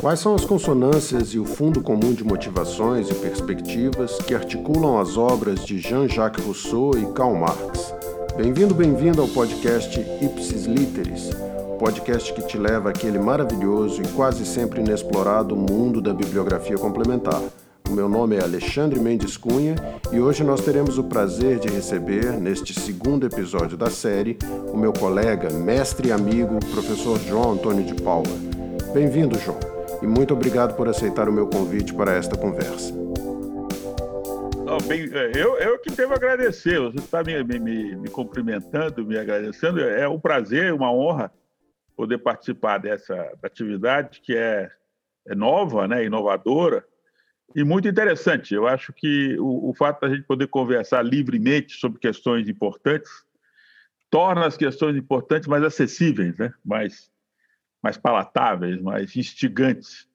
Quais são as consonâncias e o fundo comum de motivações e perspectivas que articulam as obras de Jean-Jacques Rousseau e Karl Marx? Bem-vindo, bem-vindo ao podcast Ipsis Literis, podcast que te leva àquele maravilhoso e quase sempre inexplorado mundo da bibliografia complementar. O meu nome é Alexandre Mendes Cunha e hoje nós teremos o prazer de receber, neste segundo episódio da série, o meu colega, mestre e amigo, professor João Antônio de Paula. Bem-vindo, João e muito obrigado por aceitar o meu convite para esta conversa. Não, bem, é, eu, eu que devo agradecer. Você está me, me, me, cumprimentando, me agradecendo. É um prazer, uma honra poder participar dessa atividade que é, é nova, né, inovadora e muito interessante. Eu acho que o, o fato da gente poder conversar livremente sobre questões importantes torna as questões importantes mais acessíveis, né? mais mais palatáveis, mais instigantes.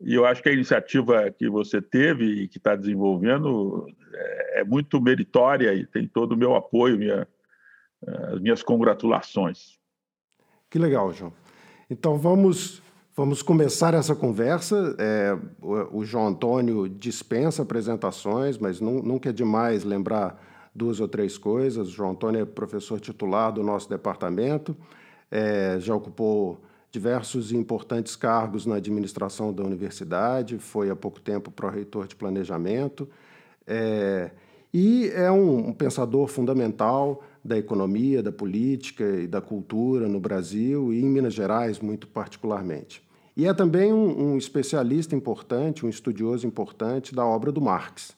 E eu acho que a iniciativa que você teve e que está desenvolvendo é, é muito meritória e tem todo o meu apoio, minha, as minhas congratulações. Que legal, João. Então vamos vamos começar essa conversa. É, o, João Antônio dispensa apresentações, mas nunca é demais lembrar duas ou três coisas. O João Antônio é professor titular do nosso departamento, é, já ocupou diversos e importantes cargos na administração da universidade, foi há pouco tempo pró-reitor de planejamento, é, e é um, um, pensador fundamental da economia, da política e da cultura no Brasil e em Minas Gerais, muito particularmente. E é também um, um especialista importante, um estudioso importante da obra do Marx.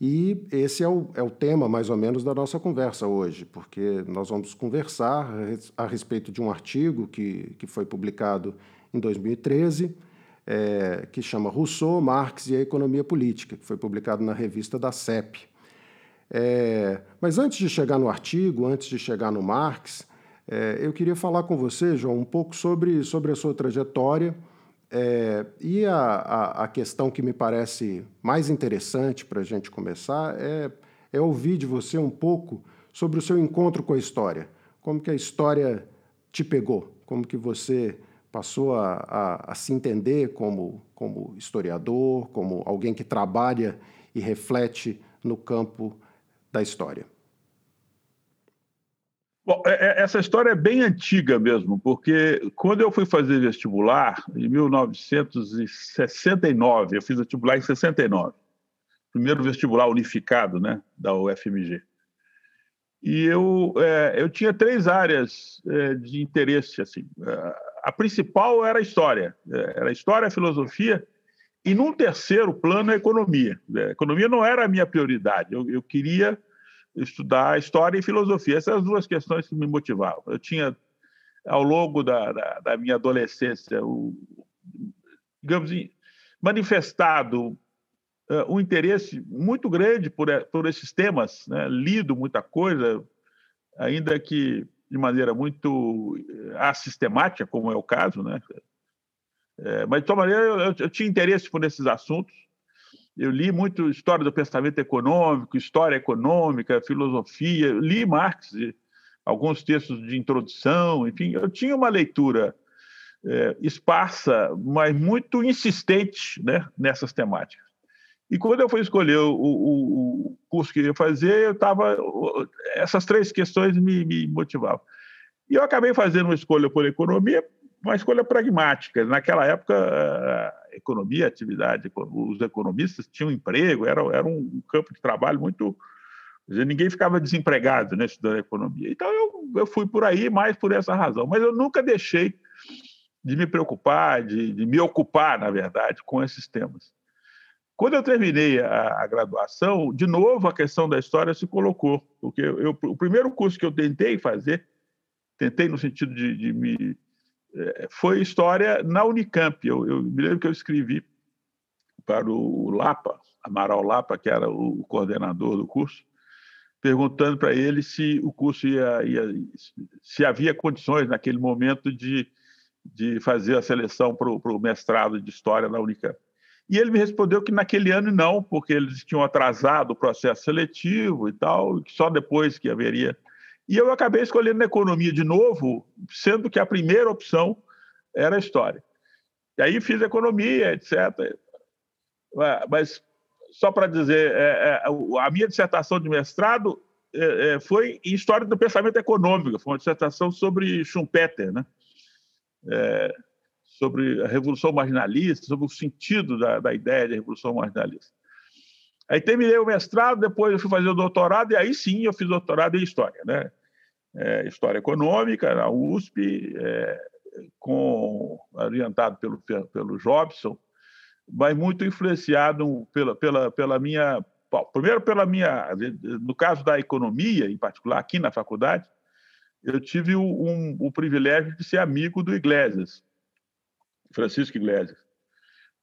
E esse é o, é o tema, mais ou menos, da nossa conversa hoje, porque nós vamos conversar a respeito de um artigo que, que foi publicado em 2013, é, que chama Rousseau, Marx e a Economia Política, que foi publicado na revista da CEP. É, mas antes de chegar no artigo, antes de chegar no Marx, é, eu queria falar com você, João, um pouco sobre, sobre a sua trajetória é, e a, a, a, questão que me parece mais interessante para a gente começar é, é ouvir de você um pouco sobre o seu encontro com a história. Como que a história te pegou? Como que você passou a, a, a se entender como, como historiador, como alguém que trabalha e reflete no campo da história? Bom, é, é, essa história é bem antiga mesmo, porque quando eu fui fazer vestibular, em 1969, eu fiz vestibular em 69, primeiro vestibular unificado né, da UFMG. E eu, é, eu tinha três áreas é, de interesse. Assim. A principal era a história, é, era a história, a filosofia, e num terceiro plano, a economia. A economia não era a minha prioridade, eu, eu queria estudar história e filosofia. Essas as duas questões que me motivavam. Eu tinha, ao longo da, da, da minha adolescência, o, digamos, manifestado uh, um interesse muito grande por, por esses temas, né? lido muita coisa, ainda que de maneira muito eh, assistemática, como é o caso, né? É, mas, de toda maneira, eu, eu, tinha interesse por esses assuntos eu li muito história do pensamento econômico, história econômica, filosofia, li Marx, alguns textos de introdução, enfim, eu tinha uma leitura é, esparsa, mas muito insistente né, nessas temáticas. E quando eu fui escolher o, o, o curso que eu ia fazer, eu estava essas três questões me, me motivavam. E eu acabei fazendo uma escolha por economia, uma escolha pragmática. Naquela época, a economia, a atividade, os economistas tinham emprego, era, era um campo de trabalho muito. Dizer, ninguém ficava desempregado né, estudando economia. Então, eu, eu fui por aí mais por essa razão. Mas eu nunca deixei de me preocupar, de, de me ocupar, na verdade, com esses temas. Quando eu terminei a, a, graduação, de novo a questão da história se colocou, porque eu, eu, o primeiro curso que eu tentei fazer, tentei no sentido de, de me foi história na Unicamp. Eu, eu me lembro que eu escrevi para o Lapa, Amaral Lapa, que era o coordenador do curso, perguntando para ele se o curso ia, ia, se havia condições naquele momento de, de fazer a seleção para o mestrado de história na Unicamp. E ele me respondeu que naquele ano não, porque eles tinham atrasado o processo seletivo e tal, que só depois que haveria. E eu acabei escolhendo economia de novo, sendo que a primeira opção era história. E aí fiz economia, etc. Mas só para dizer, é, é, a minha dissertação de mestrado é, foi em História do Pensamento Econômico, foi uma dissertação sobre Schumpeter, né? sobre a Revolução Marginalista, sobre o sentido da, da ideia de Revolução Marginalista. Aí terminei o mestrado, depois eu fui fazer o doutorado, e aí sim eu fiz doutorado em História, né? É, história Econômica, na USP, é, com, orientado pelo, pelo Jobson, mas muito influenciado pela, pela, pela minha. Bom, primeiro, pela minha. No caso da economia, em particular, aqui na faculdade, eu tive um, o privilégio de ser amigo do Iglesias, Francisco Iglesias.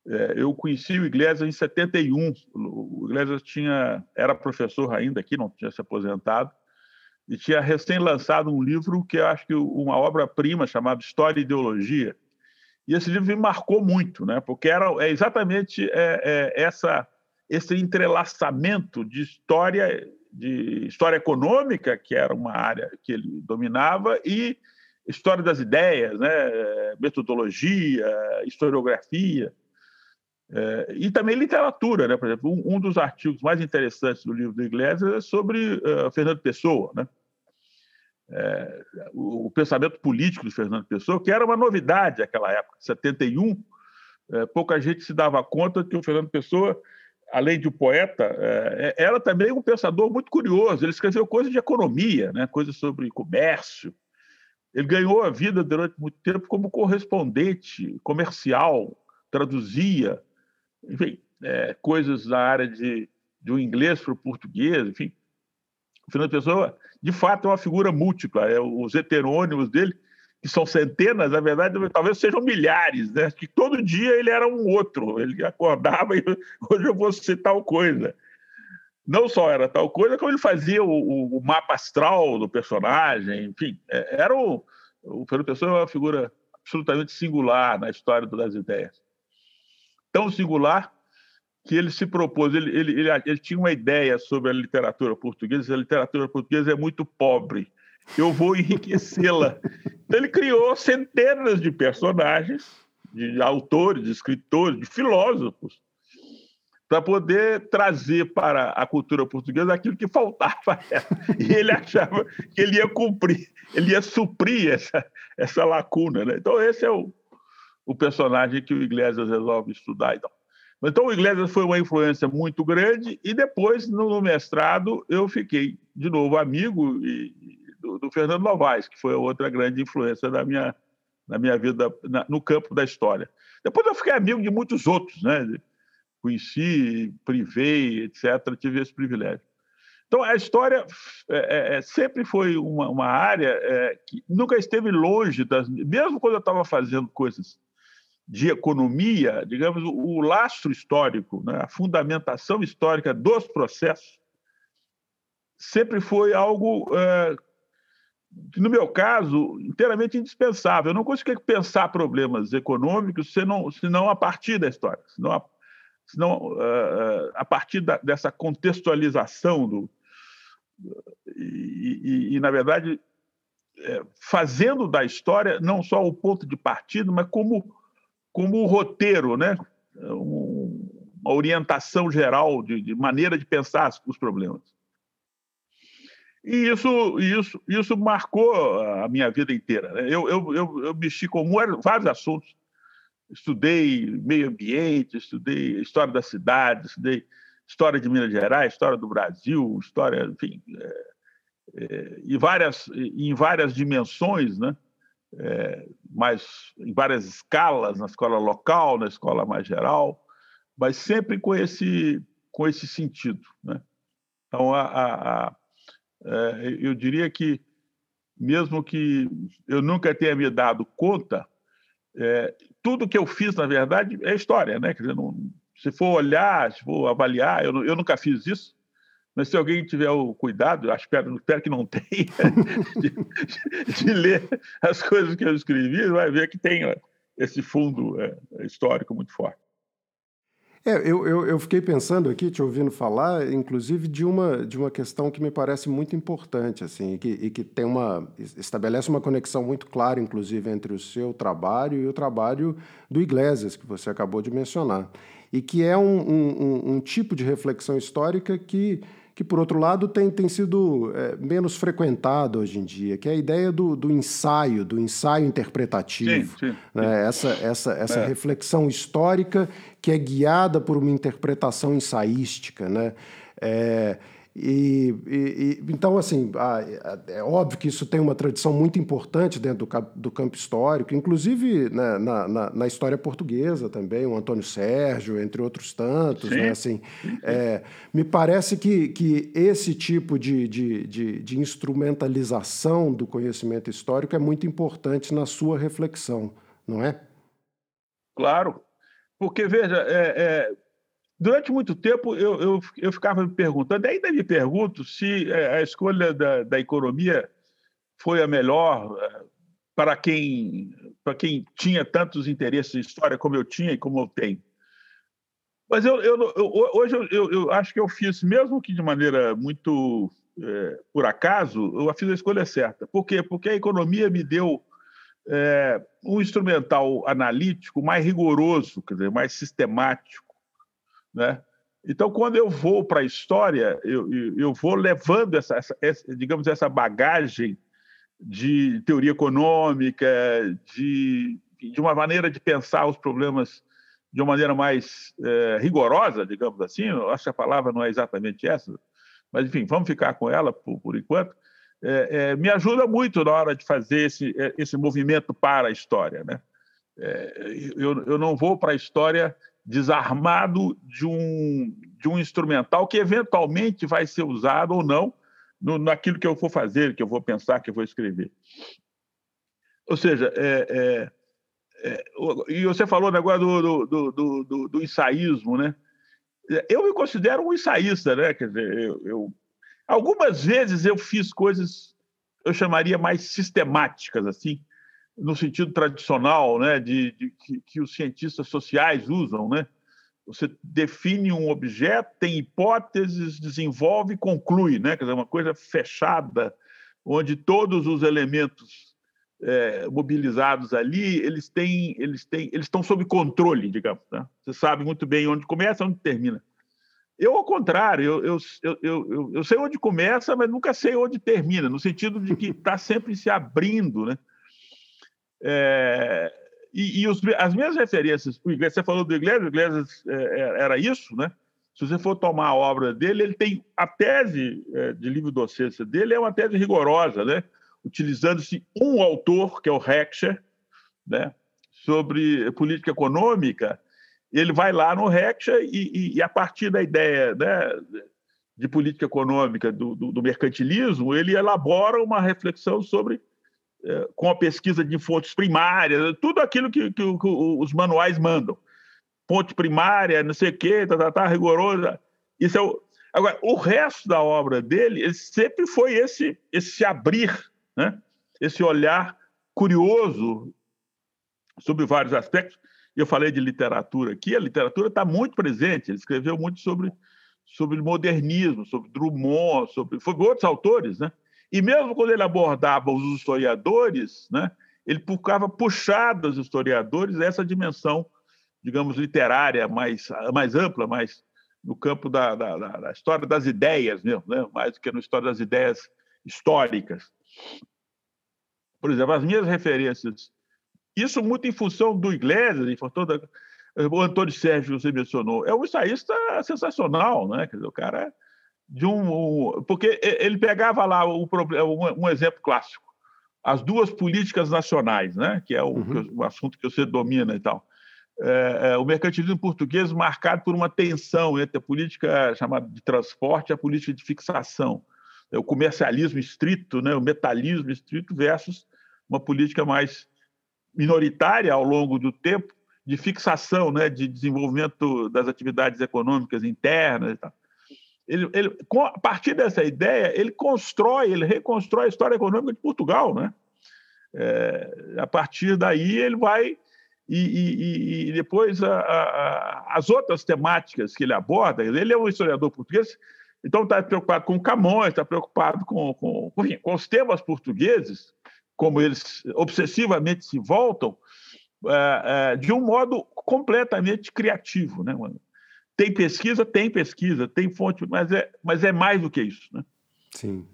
É, eu conheci o Iglesias em 71. O Iglesias tinha, era professor ainda aqui, não tinha se aposentado, e tinha recém-lançado um livro que eu acho que uma obra-prima chamada História e Ideologia. E esse livro me marcou muito, né? porque era é exatamente é, é, essa, esse entrelaçamento de história, de história econômica, que era uma área que ele dominava, e história das ideias, né? metodologia, historiografia. É, e também literatura, né? Por exemplo, um, um, dos artigos mais interessantes do livro do Iglesias é sobre uh, Fernando Pessoa, né? é, o, pensamento político de Fernando Pessoa, que era uma novidade naquela época, 71. É, pouca gente se dava conta que o Fernando Pessoa, além de um poeta, é, é, era também um pensador muito curioso. Ele escreveu coisas de economia, né, coisas sobre comércio. Ele ganhou a vida durante muito tempo como correspondente comercial, traduzia, enfim, é, coisas da área de, um inglês para o português, enfim. O Fernando Pessoa de fato, é uma figura múltipla. É, os heterônimos dele, que são centenas, na verdade, talvez sejam milhares, né? que todo dia ele era um outro. Ele acordava e hoje eu vou ser tal coisa. Não só era tal coisa, como ele fazia o, o mapa astral do personagem, enfim. É, era o, o Fernando Pessoa é uma figura absolutamente singular na história das ideias. Tão singular que ele se propôs, ele, ele, ele, ele, tinha uma ideia sobre a literatura portuguesa, a literatura portuguesa é muito pobre, eu vou enriquecê-la. Então, ele criou centenas de personagens, de autores, de escritores, de filósofos, para poder trazer para a cultura portuguesa aquilo que faltava E ele achava que ele ia cumprir, ele ia suprir essa, essa lacuna. Né? Então, esse é o, o personagem que o Iglesias resolve estudar. Então. Então, o Iglesias foi uma influência muito grande, e depois, no mestrado, eu fiquei, de novo, amigo do, do Fernando Novaes, que foi outra grande influência da minha, na minha vida na, no campo da história. Depois, eu fiquei amigo de muitos outros, né? conheci, privei, etc., tive esse privilégio. Então, a história é, é, é, sempre foi uma, uma área é, que nunca esteve longe das. Mesmo quando eu estava fazendo coisas de economia, digamos, o lastro histórico, né, a fundamentação histórica dos processos, sempre foi algo, é, no meu caso, inteiramente indispensável. Eu não consigo pensar problemas econômicos senão, senão a partir da história, senão a, senão, é, a partir da, dessa contextualização do, e, e, e na verdade, é, fazendo da história não só o ponto de partida, mas como como um roteiro, né? uma orientação geral de, de, maneira de pensar os problemas. E isso, isso, isso marcou a minha vida inteira. Né? Eu, eu, eu, eu mexi com vários assuntos. Estudei meio ambiente, estudei história da cidade, estudei história de Minas Gerais, história do Brasil, história, enfim, é, é, e várias, em várias dimensões, né? É, mais em várias escalas, na escola local, na escola mais geral, mas sempre com esse com esse sentido, né? Então, a, a, a, é, eu diria que mesmo que eu nunca tenha me dado conta, é, tudo que eu fiz, na verdade, é história, né? Quer dizer, não, se for olhar, se for avaliar, eu, eu nunca fiz isso, mas se alguém tiver o cuidado, espero, espero que não tenha, de, de, ler as coisas que eu escrevi, vai ver que tem esse fundo é, histórico muito forte. É, eu, eu, eu, fiquei pensando aqui, te ouvindo falar, inclusive de uma, de uma questão que me parece muito importante, assim, e que, e que tem uma estabelece uma conexão muito clara, inclusive, entre o seu trabalho e o trabalho do Iglesias, que você acabou de mencionar, e que é um, um, um tipo de reflexão histórica que que, por outro lado, tem, tem sido é, menos frequentado hoje em dia, que é a ideia do, do ensaio, do ensaio interpretativo. Sim, sim, né? Essa, essa, essa é. reflexão histórica que é guiada por uma interpretação ensaística. Né? É, e, e, então, assim, é óbvio que isso tem uma tradição muito importante dentro do, do campo histórico, inclusive né, na, na, na, história portuguesa também, o Antônio Sérgio, entre outros tantos. Né, assim, é, me parece que, que esse tipo de, de, de, de, instrumentalização do conhecimento histórico é muito importante na sua reflexão, não é? Claro, porque, veja, é, é Durante muito tempo, eu, eu, eu ficava me perguntando, ainda me pergunto se é, a escolha da, da economia foi a melhor é, para quem, para quem tinha tantos interesses em história como eu tinha e como eu tenho. Mas eu, eu, eu hoje eu, eu, acho que eu fiz, mesmo que de maneira muito é, por acaso, eu fiz a escolha certa. Por quê? Porque a economia me deu é, um instrumental analítico mais rigoroso, quer dizer, mais sistemático, né? Então, quando eu vou para a história, eu, eu vou levando essa, essa, digamos, essa bagagem de teoria econômica, de, de uma maneira de pensar os problemas de uma maneira mais é, rigorosa, digamos assim. Eu acho que a palavra não é exatamente essa, mas enfim, vamos ficar com ela por, por enquanto. É, é, me ajuda muito na hora de fazer esse, é, esse movimento para a história, né? É, eu, eu não vou para a história desarmado de um, de um instrumental que eventualmente vai ser usado ou não no, naquilo que eu vou fazer, que eu vou pensar, que eu vou escrever. Ou seja, é, é, é, e você falou negócio do, do, do, do, do ensaísmo, né? Eu me considero um ensaísta, né? Quer dizer, eu, eu, algumas vezes eu fiz coisas eu chamaria mais sistemáticas, assim, no sentido tradicional, né, de, de que, que, os cientistas sociais usam, né? Você define um objeto, tem hipóteses, desenvolve e conclui, né? Quer dizer, uma coisa fechada, onde todos os elementos é, mobilizados ali, eles têm, eles têm, eles estão sob controle, digamos. Né? Você sabe muito bem onde começa, onde termina. Eu, ao contrário, eu, eu, eu, eu, eu sei onde começa, mas nunca sei onde termina, no sentido de que está sempre se abrindo, né? É, e, e os, as minhas referências, o Iglesias, você falou do Iglesias, o Iglesias é, é, era isso, né? Se você for tomar a obra dele, ele tem a tese é, de livre docência dele é uma tese rigorosa, né? Utilizando-se um autor, que é o Heckscher, né? Sobre política econômica, ele vai lá no Heckscher e, e, e a partir da ideia, né? de política econômica do, do, do mercantilismo, ele elabora uma reflexão sobre com a pesquisa de fontes primárias, tudo aquilo que, que, que os manuais mandam. Fonte primária, não sei o quê, tá, tá, tá, rigoroso. Isso é o... Agora, o resto da obra dele sempre foi esse, esse abrir, né? esse olhar curioso sobre vários aspectos. Eu falei de literatura aqui, a literatura está muito presente. Ele escreveu muito sobre, sobre modernismo, sobre Drummond, sobre, sobre outros autores, né? E mesmo quando ele abordava os historiadores, né, ele ficava puxado dos historiadores essa dimensão, digamos, literária mais, mais ampla, mais no campo da, da, da história das ideias mesmo, né, mais do que na história das ideias históricas. Por exemplo, as minhas referências, isso muito em função do Iglesias, em função da, o Antônio Sérgio, você mencionou, é um ensaísta sensacional, né? Quer dizer, o cara de um. Porque ele pegava lá o, um, um exemplo clássico, as duas políticas nacionais, né? que é o, uhum. o assunto que você domina e tal. É, é, o mercantilismo português marcado por uma tensão entre a política chamada de transporte e a política de fixação. É, o comercialismo estrito, né? o metalismo estrito versus uma política mais minoritária ao longo do tempo de fixação, né? de desenvolvimento das atividades econômicas internas e tal. Ele, ele, a partir dessa ideia, ele constrói, ele reconstrói a história econômica de Portugal. Né? É, a partir daí, ele vai e, e, e depois a, a, as outras temáticas que ele aborda. Ele é um historiador português, então está preocupado com Camões, está preocupado com, com, com os temas portugueses, como eles obsessivamente se voltam, é, é, de um modo completamente criativo. Né? Tem pesquisa, tem pesquisa, tem fonte, mas é, mas é mais do que isso. Né? Sim.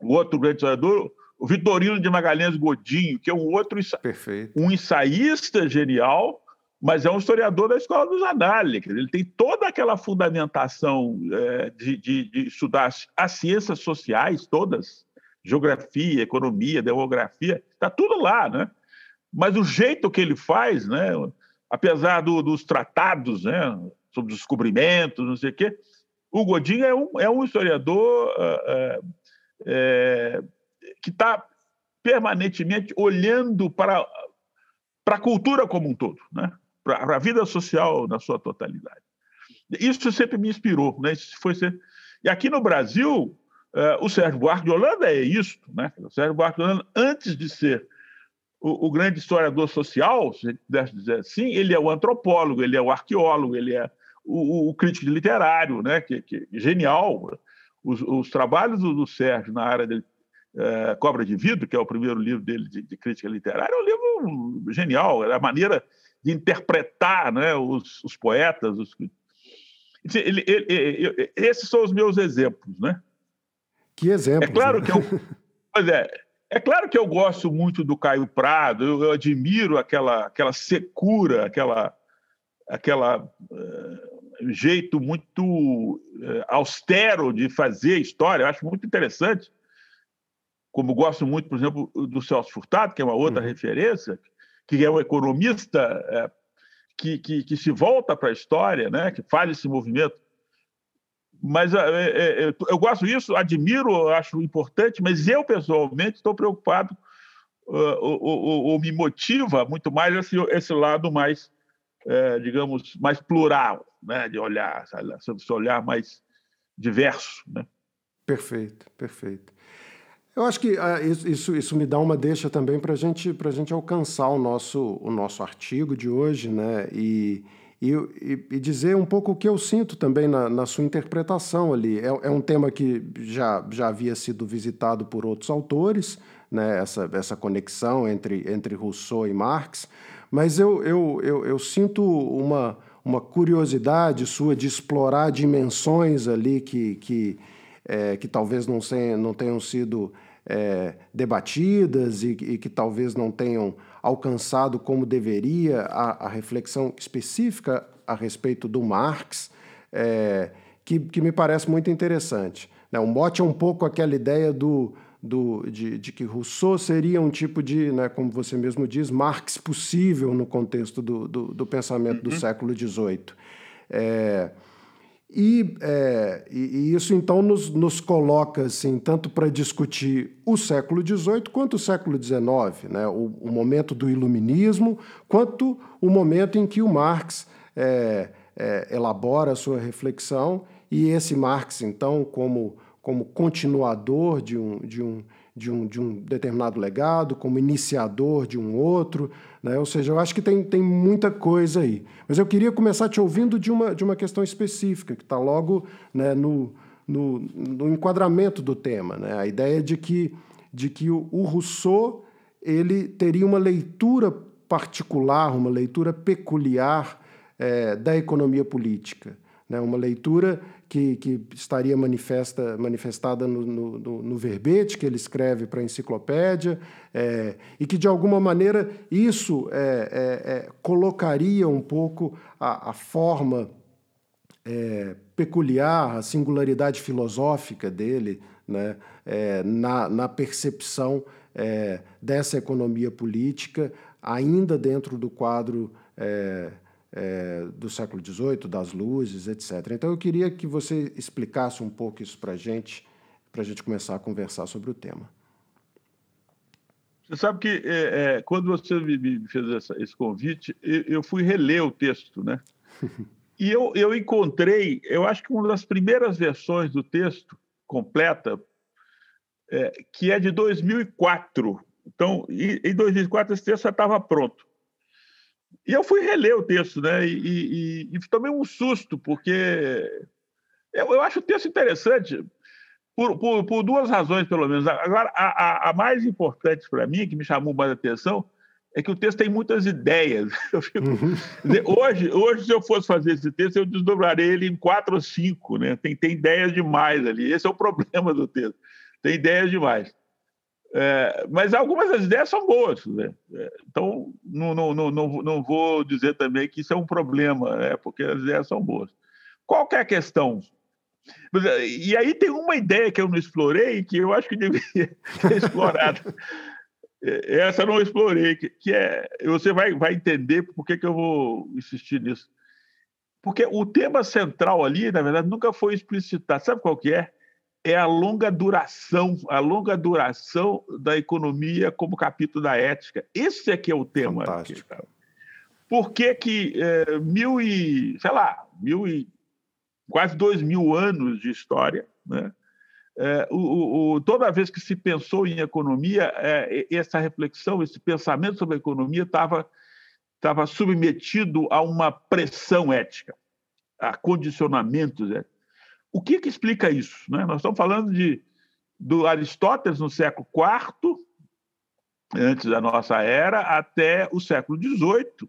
O outro grande historiador, o Vitorino de Magalhães Godinho, que é um outro Perfeito. um ensaísta genial, mas é um historiador da escola dos análises. Ele tem toda aquela fundamentação é, de, de, de, estudar as ciências sociais todas, geografia, economia, demografia, está tudo lá, né? Mas o jeito que ele faz, né? Apesar do, dos tratados, né? Sobre descobrimentos, não sei o quê, o Godinho é um, é um historiador é, é, que está permanentemente olhando para, para a cultura como um todo, né? para a vida social na sua totalidade. Isso sempre me inspirou. Né? Isso foi ser... E aqui no Brasil, uh, o Sérgio Buarque de Holanda é isso. Né? O Sérgio Buarque de Holanda, antes de ser o, o, grande historiador social, se pudesse dizer assim, ele é o antropólogo, ele é o arqueólogo, ele é o, o crítico literário, né? que, que genial. Os, os trabalhos do, do, Sérgio na área dele, uh, Cobra de Vidro, que é o primeiro livro dele de, de crítica literária, é um livro genial. É a maneira de interpretar né, os, os poetas. Os... Ele, ele, ele, esses são os meus exemplos, né? Que exemplo? É claro né? que eu, pois é, é claro que eu gosto muito do Caio Prado. Eu, eu admiro aquela, aquela secura, aquela, aquela uh, jeito muito uh, austero de fazer história. Eu acho muito interessante. Como gosto muito, por exemplo, do Celso Furtado, que é uma outra uhum. referência, que é um economista é, que, que, que, se volta para a história, né, que faz esse movimento. Mas é, é, é eu gosto disso, admiro, acho importante, mas eu, pessoalmente, estou preocupado, ou, ou, ou, me motiva muito mais esse, esse lado mais, é, digamos, mais plural, né, de olhar, esse olhar mais diverso. Né? Perfeito, perfeito. Eu acho que uh, isso, isso me dá uma deixa também para gente, a gente alcançar o nosso, o nosso artigo de hoje, né? E, e, e dizer um pouco o que eu sinto também na, na sua interpretação ali. É, é, um tema que já, já havia sido visitado por outros autores, né? essa, essa conexão entre, entre Rousseau e Marx, mas eu, eu, eu, eu sinto uma, uma curiosidade sua de explorar dimensões ali que, que é, que talvez não, não tenham sido é, debatidas e, e, que talvez não tenham alcançado como deveria a, a reflexão específica a respeito do Marx, é, que, que me parece muito interessante. Né? O mote é um pouco aquela ideia do, do, de, de, que Rousseau seria um tipo de, né, como você mesmo diz, Marx possível no contexto do, do, do pensamento uhum. do século XVIII. É, e, é, e, e, isso então nos, nos coloca assim, tanto para discutir o século XVIII quanto o século XIX, né? o, o, momento do iluminismo, quanto o momento em que o Marx é, é, elabora a sua reflexão, e esse Marx, então, como, como continuador de um, de um, de um, de um determinado legado, como iniciador de um outro. Né? Ou seja, eu acho que tem, tem muita coisa aí. Mas eu queria começar te ouvindo de uma, de uma questão específica, que está logo né, no, no, no, enquadramento do tema. Né? A ideia de que, de que o, o Rousseau ele teria uma leitura particular, uma leitura peculiar é, da economia política. Né? Uma leitura que, que estaria manifesta, manifestada no, no, no, verbete que ele escreve para a enciclopédia, é, e que, de alguma maneira, isso é, é, é colocaria um pouco a, a forma é, peculiar, a singularidade filosófica dele né, na, na percepção dessa economia política, ainda dentro do quadro é, do século XVIII, das luzes, etc. Então eu queria que você explicasse um pouco isso para a gente, para a gente começar a conversar sobre o tema. Você sabe que é, é, quando você me, fez essa, esse convite, eu, eu, fui reler o texto, né? e eu, eu encontrei, eu acho que uma das primeiras versões do texto completa, é, que é de 2004. Então, em 2004 esse texto já estava pronto. E eu fui reler o texto, né? E, e, e tomei um susto, porque eu, eu, acho o texto interessante por, por, por, duas razões, pelo menos. Agora, a, a, a mais importante para mim, que me chamou mais atenção, é que o texto tem muitas ideias. Fico... Uhum. hoje, hoje, se eu fosse fazer esse texto, eu desdobraria ele em quatro ou cinco. Né? Tem, tem ideias demais ali. Esse é o problema do texto. Tem ideias demais. É, mas algumas das ideias são boas. Né? É, então, não, não, não, não, vou dizer também que isso é um problema, né? porque as ideias são boas. Qual é a questão? E aí tem uma ideia que eu não explorei que eu acho que deveria ser explorada. É, essa eu não explorei, que, é. Você vai, vai entender por que, que eu vou insistir nisso. Porque o tema central ali, na verdade, nunca foi explicitado. Sabe qual que é? É a longa duração, a longa duração da economia como capítulo da ética. Esse é que é o tema. Fantástico. Aqui, Por que que é, mil e, sei lá, mil e quase dois mil anos de história, né? É, o, o, toda vez que se pensou em economia, é, essa reflexão, esse pensamento sobre a economia estava estava submetido a uma pressão ética, a condicionamentos éticos. O que, que explica isso? Né? Nós estamos falando de, do Aristóteles no século IV, antes da nossa era, até o século XVIII.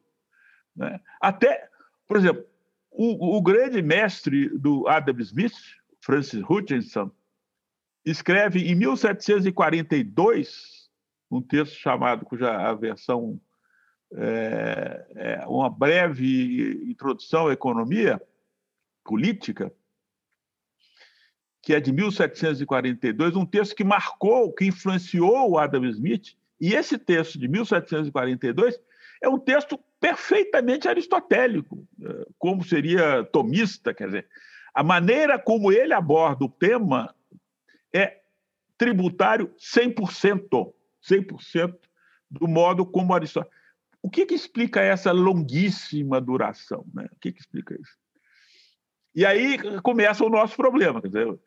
Né? Até, por exemplo, o, o grande mestre do Adam Smith, Francis Hutchinson, escreve em 1742 um texto chamado, cuja a versão é, é uma breve introdução à economia política, que é de 1742, um texto que marcou, que influenciou o Adam Smith, e esse texto de 1742 é um texto perfeitamente aristotélico, é, como seria tomista, quer dizer, a maneira como ele aborda o tema é tributário 100%, 100% do modo como Aristóteles. O que, que explica essa longuíssima duração? Né? O que, que explica isso? E aí começa o nosso problema. Quer dizer,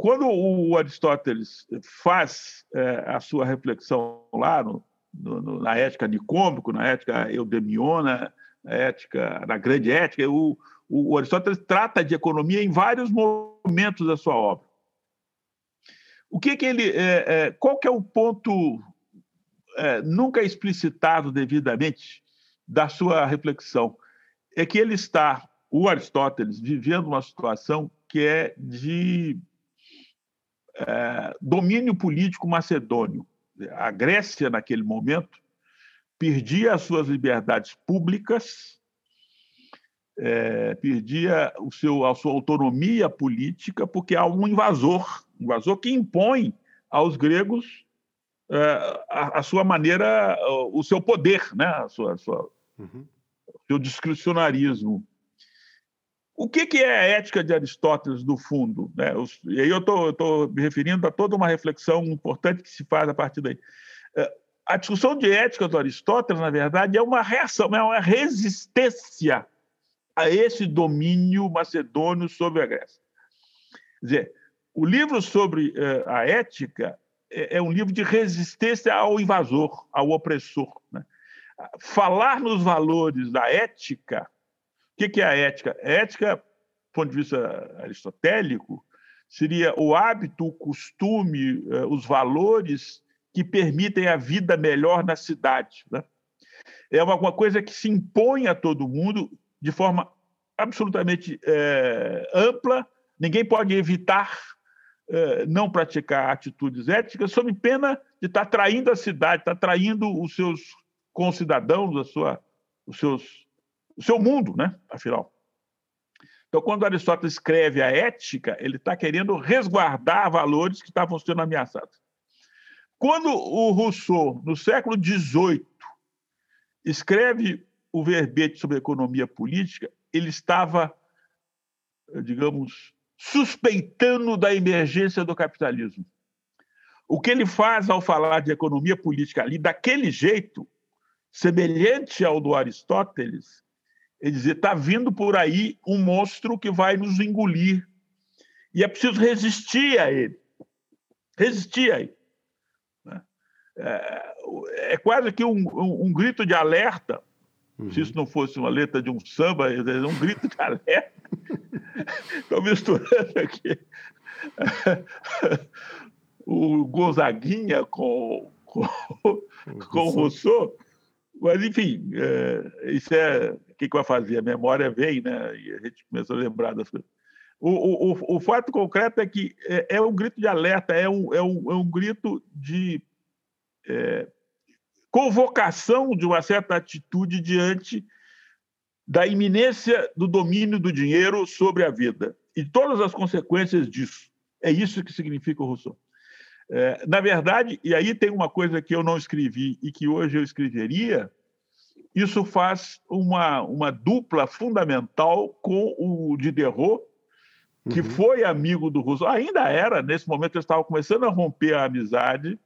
quando o Aristóteles faz é, a sua reflexão lá no, no, na ética nicômico, na ética eudemiona, na ética, na grande ética, o, o Aristóteles trata de economia em vários momentos da sua obra. O que, que ele, é, é, qual que é o ponto é, nunca explicitado devidamente da sua reflexão? É que ele está, o Aristóteles, vivendo uma situação que é de é, domínio político macedônio. A Grécia, naquele momento, perdia as suas liberdades públicas, é, perdia o seu, a sua autonomia política, porque há um invasor invasor que impõe aos gregos é, a, a, sua maneira, o seu poder, né? a sua, a sua, uhum. o seu discricionarismo. O que, que é a ética de Aristóteles, no fundo? Né? E aí eu estou me referindo a toda uma reflexão importante que se faz a partir daí. É, a discussão de ética do Aristóteles, na verdade, é uma reação, é uma resistência a esse domínio macedônio sobre a Grécia. Quer dizer, o livro sobre uh, a ética é, é, um livro de resistência ao invasor, ao opressor. Né? Falar nos valores da ética, o que, é a ética? A ética, do ponto de vista aristotélico, seria o hábito, o costume, uh, os valores que permitem a vida melhor na cidade. Né? É uma, coisa que se impõe a todo mundo de forma absolutamente é, ampla, ninguém pode evitar é, não praticar atitudes éticas, sob pena de estar traindo a cidade, estar traindo os seus concidadãos, a sua, os seus, o seu mundo, né? afinal. Então, quando Aristóteles escreve a ética, ele está querendo resguardar valores que estavam sendo ameaçados. Quando o Rousseau, no século XVIII, escreve o verbete sobre economia política, ele estava, digamos, suspeitando da emergência do capitalismo. O que ele faz ao falar de economia política ali, daquele jeito, semelhante ao do Aristóteles, é dizer: está vindo por aí um monstro que vai nos engolir. E é preciso resistir a ele. Resistir a ele. Né? É, é quase que um, um, um grito de alerta Uhum. Se isso não fosse uma letra de um samba, é um grito de alerta. Estou misturando aqui o Gonzaguinha com, com, com o Rousseau. Mas, enfim, é, isso é. O que, que vai fazer? A memória vem, né? E a gente começa a lembrar das coisas. O, o, o fato concreto é que é, é, um grito de alerta, é um, é um, é um grito de é, convocação de uma certa atitude diante da iminência do domínio do dinheiro sobre a vida e todas as consequências disso. É isso que significa o Rousseau. É, na verdade, e aí tem uma coisa que eu não escrevi e que hoje eu escreveria, isso faz uma, uma dupla fundamental com o Diderot, que uhum. foi amigo do Rousseau, ainda era, nesse momento eu estava começando a romper a amizade,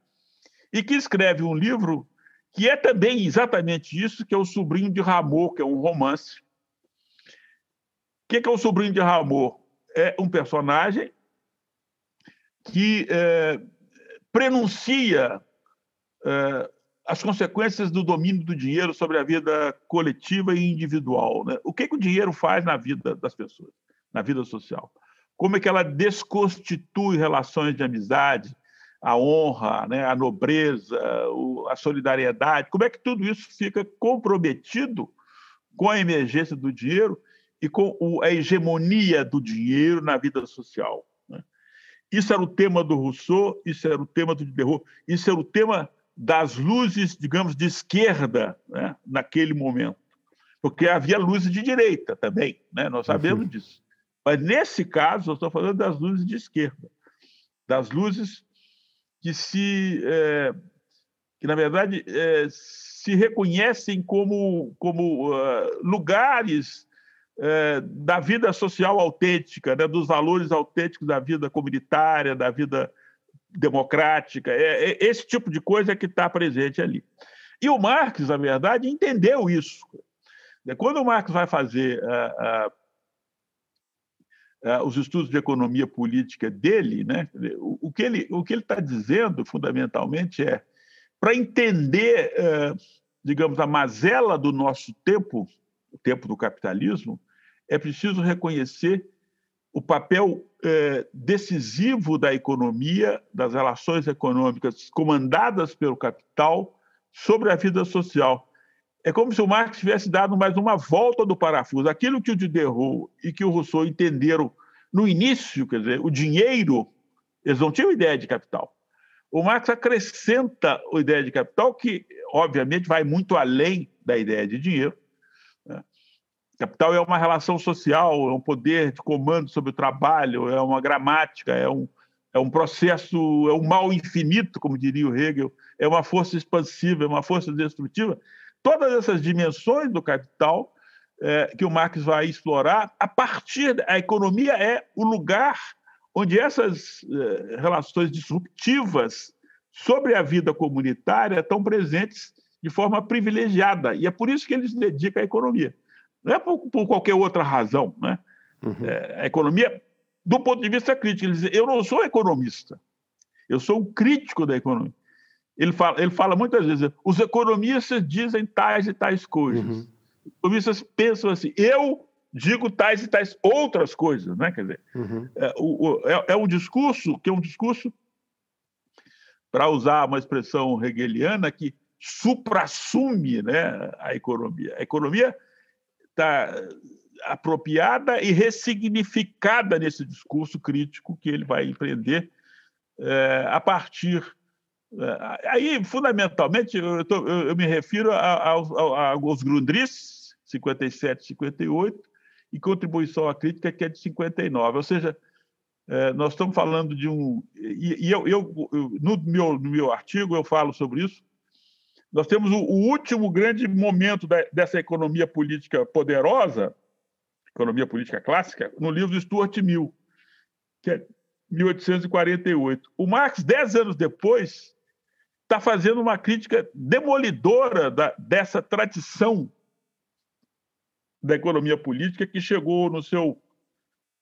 e que escreve um livro que é também exatamente isso, que é o Sobrinho de Rameau, que é um romance. O que é o Sobrinho de Rameau? É um personagem que é, prenuncia é, as consequências do domínio do dinheiro sobre a vida coletiva e individual. Né? O que, que o dinheiro faz na vida das pessoas, na vida social? Como é que ela desconstitui relações de amizade, a honra, né, a nobreza, a solidariedade? Como é que tudo isso fica comprometido com a emergência do dinheiro e com a hegemonia do dinheiro na vida social? Isso era o tema do Rousseau, isso era o tema do Diderot, isso era o tema das luzes, digamos, de esquerda né, naquele momento. Porque havia luzes de direita também, né? nós sabemos uhum. disso. Mas nesse caso, eu estou falando das luzes de esquerda, das luzes que se, é, que na verdade é, se reconhecem como, como uh, lugares é, da vida social autêntica, né, dos valores autênticos da vida comunitária, da vida democrática. É, é esse tipo de coisa que está presente ali. E o Marx, na verdade, entendeu isso. Quando o Marx vai fazer uh, uh, uh, os estudos de economia política dele, né, o, o que ele o que ele está dizendo fundamentalmente é para entender, digamos, a mazela do nosso tempo, o tempo do capitalismo, é preciso reconhecer o papel é, decisivo da economia, das relações econômicas comandadas pelo capital sobre a vida social. É como se o Marx tivesse dado mais uma volta do parafuso. Aquilo que o Diderot e que o Rousseau entenderam no início, quer dizer, o dinheiro, eles não tinham ideia de capital. O Marx acrescenta a ideia de capital, que, obviamente, vai muito além da ideia de dinheiro, Capital é uma relação social, é um poder de comando sobre o trabalho, é uma gramática, é um, é um processo, é um mal infinito, como diria o Hegel, é uma força expansiva, é uma força destrutiva. Todas essas dimensões do capital é, que o Marx vai explorar, a partir da economia é o lugar onde essas é, relações disruptivas sobre a vida comunitária estão presentes de forma privilegiada. E é por isso que ele se dedica à economia. Não é por, por qualquer outra razão. Né? Uhum. É, a economia, do ponto de vista crítico, ele diz, eu não sou economista, eu sou um crítico da economia. Ele fala, ele fala muitas vezes, os economistas dizem tais e tais coisas. Uhum. Os economistas pensam assim, eu digo tais e tais outras coisas. Né? Quer dizer, uhum. é, o, é, é um discurso que é um discurso, para usar uma expressão hegeliana, que suprassume né, a economia. A economia está apropriada e ressignificada nesse discurso crítico que ele vai empreender é, a partir. É, aí, fundamentalmente, eu, tô, eu, eu me refiro a, a, a, aos Grundrisse, 57, 58, e contribuição à crítica, que é de 59. Ou seja, é, nós estamos falando de um. E, e eu, eu, no, meu, no meu artigo, eu falo sobre isso. Nós temos o, o último grande momento dessa economia política poderosa, economia política clássica, no livro do Stuart Mill, que é 1848. O Marx, dez anos depois, está fazendo uma crítica demolidora da, dessa tradição da economia política que chegou no seu,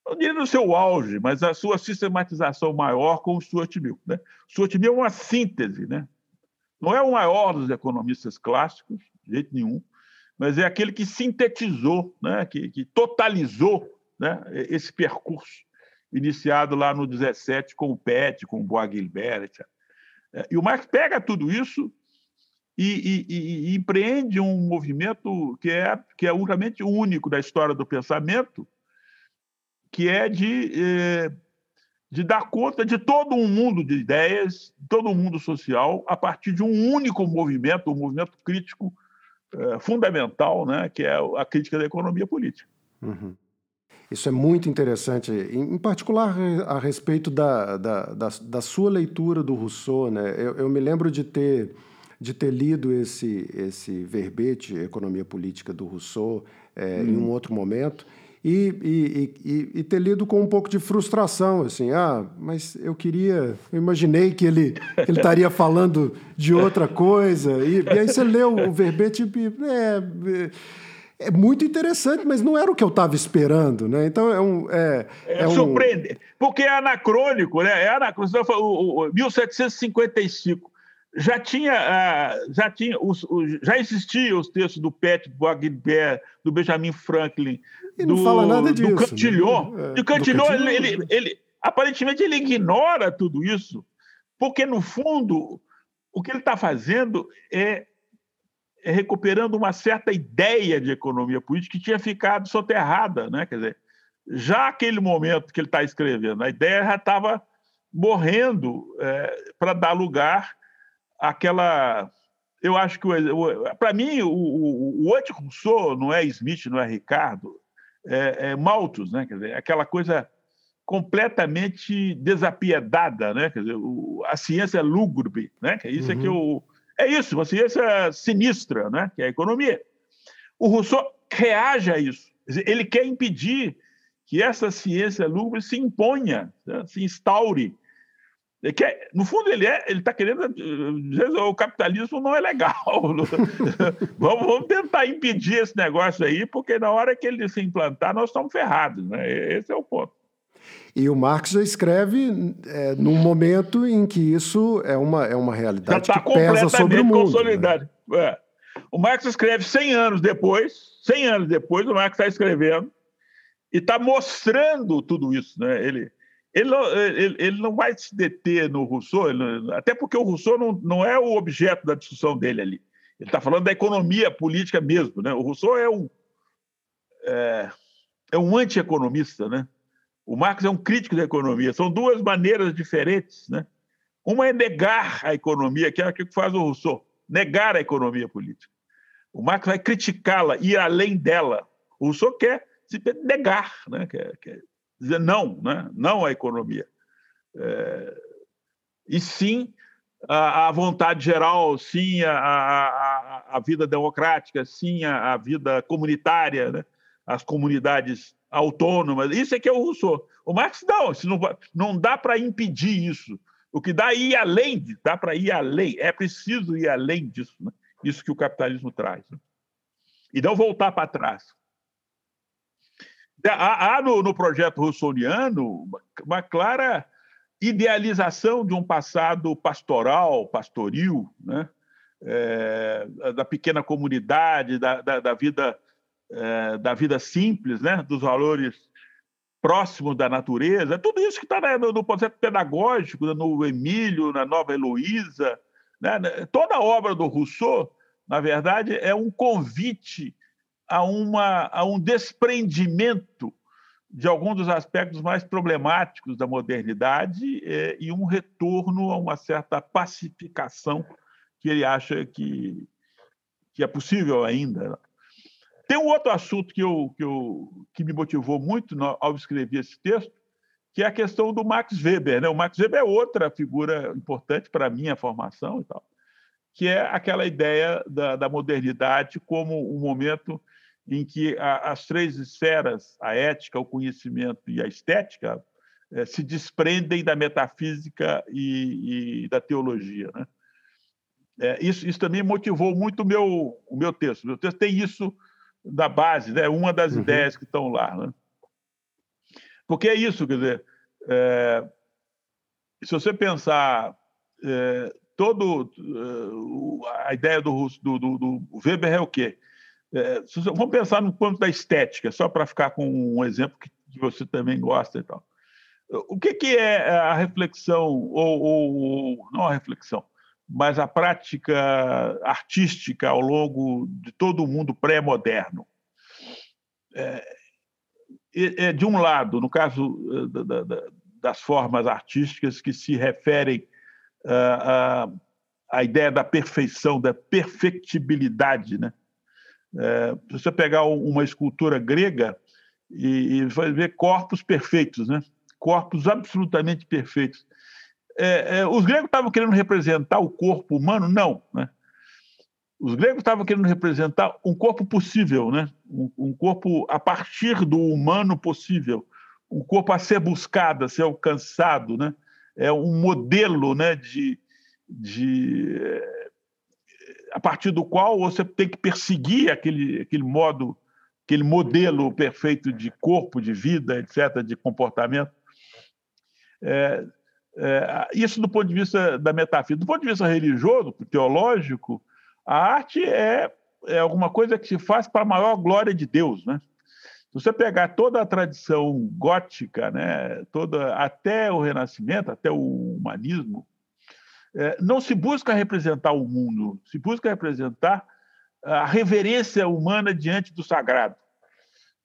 não diria no seu auge, mas a sua sistematização maior com o Stuart Mill. Né? Stuart Mill é uma síntese, né? Não é o maior dos economistas clássicos, de jeito nenhum, mas é aquele que sintetizou, né? que, que totalizou né? esse percurso iniciado lá no 17 com o Pet, com o Bois Guilbert, etc. É, e o Marx pega tudo isso e, e, e, empreende um movimento que é, que é unicamente único da história do pensamento, que é de, eh, de dar conta de todo um mundo de ideias, todo um mundo social, a partir de um único movimento, um movimento crítico eh, fundamental, né, que é a crítica da economia política. Uhum. Isso é muito interessante, em particular a respeito da, da, da, da sua leitura do Rousseau. Né? Eu, eu, me lembro de ter, de ter lido esse, esse verbete, Economia Política do Rousseau, é, hum. em um outro momento, e, e, e, ter lido com um pouco de frustração, assim, ah, mas eu queria, eu imaginei que ele, que ele estaria falando de outra coisa, e, e aí você leu o verbete e... É, é, muito interessante, mas não era o que eu estava esperando, né? Então é um. É, é, é um... porque é anacrônico, né? É anacrônico. O, o, o 1755 já tinha, ah, já tinha, os, os, já existiam os textos do Pet Boisguilbert, do Benjamin Franklin, e não do, fala nada disso, do Cantillon. Né? É, Cantillon, ele, ele, ele, aparentemente, ele ignora tudo isso, porque no fundo o que ele está fazendo é é recuperando uma certa ideia de economia política que tinha ficado soterrada, né? Quer dizer, já aquele momento que ele está escrevendo, a ideia já estava morrendo é, para dar lugar àquela. Eu acho que, para mim, o, o, o anti-Rousseau não é Smith, não é Ricardo, é, é Malthus, né? Quer dizer, aquela coisa completamente desapiedada, né? Quer dizer, o, a ciência lúgubre, né? Que isso uhum. é que eu é isso, uma ciência sinistra, né? que é a economia. O Rousseau reage a isso. Ele quer impedir que essa ciência lúgubre se imponha, né? se instaure. Quer, no fundo, ele é, ele está querendo dizer o capitalismo não é legal. vamos, vamos, tentar impedir esse negócio aí, porque na hora que ele se implantar, nós estamos ferrados. Né? Esse é o ponto. E o Marx já escreve é, num momento em que isso é uma, é uma realidade tá que pesa sobre o mundo. Né? Consolidado. Né? É. O Marx escreve 100 anos depois, 100 anos depois, o Marx está escrevendo e está mostrando tudo isso. Né? Ele, ele, não, ele, ele não vai se deter no Rousseau, ele, até porque o Rousseau não, não é o objeto da discussão dele ali. Ele está falando da economia política mesmo. Né? O Rousseau é um, é, é um anti-economista, né? O Marx é um crítico da economia. São duas maneiras diferentes. Né? Uma é negar a economia, que é o que faz o Rousseau, negar a economia política. O Marx vai criticá-la, ir além dela. O Rousseau quer negar, né? quer, quer dizer não, né? não à economia. É... E sim a, vontade geral, sim a vida democrática, sim a, a vida comunitária, né? as comunidades autônomas. Isso é que é o Rousseau. O Marx não, não, não dá para impedir isso. O que dá é ir além, dá para ir além. É preciso ir além disso. Né? Isso que o capitalismo traz. Né? E não voltar para trás. Há, há no, no, projeto russoniano uma clara idealização de um passado pastoral, pastoril, né? É, da pequena comunidade, da, da, da vida é, da vida simples, né? dos valores próximos da natureza, tudo isso que está né, no, no, processo pedagógico, no Emílio, na Nova Heloísa. Né? Toda a obra do Rousseau, na verdade, é um convite a, uma, a um desprendimento de alguns dos aspectos mais problemáticos da modernidade é, e um retorno a uma certa pacificação que ele acha que, que é possível ainda. Tem um outro assunto que, eu, que, eu, que me motivou muito ao escrever esse texto, que é a questão do Max Weber. Né? O Max Weber é outra figura importante para a minha formação e tal, que é aquela ideia da, da modernidade como um momento em que a, as três esferas, a ética, o conhecimento e a estética, é, se desprendem da metafísica e, e da teologia. Né? É, isso, isso, também motivou muito o meu, o meu texto. O meu texto tem isso da base, né? uma das uhum. ideias que estão lá. Né? Porque é isso, quer dizer, é, se você pensar é, todo é, a ideia do, do, do, do, Weber é o quê? É, vamos pensar no ponto da estética, só para ficar com um exemplo que você também gosta e tal. O que, que é a reflexão, ou, ou, não a reflexão, mas a prática artística ao longo de todo o mundo pré-moderno? É, é, de um lado, no caso eh, da, da, das formas artísticas que se referem à, à ideia da perfeição, da perfectibilidade. Né? É, se você pegar uma escultura grega e, e vai ver corpos perfeitos, né? corpos absolutamente perfeitos. É, é, os gregos estavam querendo representar o corpo humano? Não. Né? Os gregos estavam querendo representar um corpo possível, né? um, um corpo a partir do humano possível, um corpo a ser buscado, a ser alcançado, né? é um modelo né, de, de a partir do qual você tem que perseguir aquele, aquele modo, aquele modelo perfeito de corpo, de vida, etc., de comportamento. É, é, isso do ponto de vista da metafísica. Do ponto de vista religioso, teológico, a arte é, é alguma coisa que se faz para a maior glória de Deus, né? Se você pegar toda a tradição gótica, né, toda até o Renascimento, até o humanismo, não se busca representar o mundo, se busca representar a reverência humana diante do sagrado.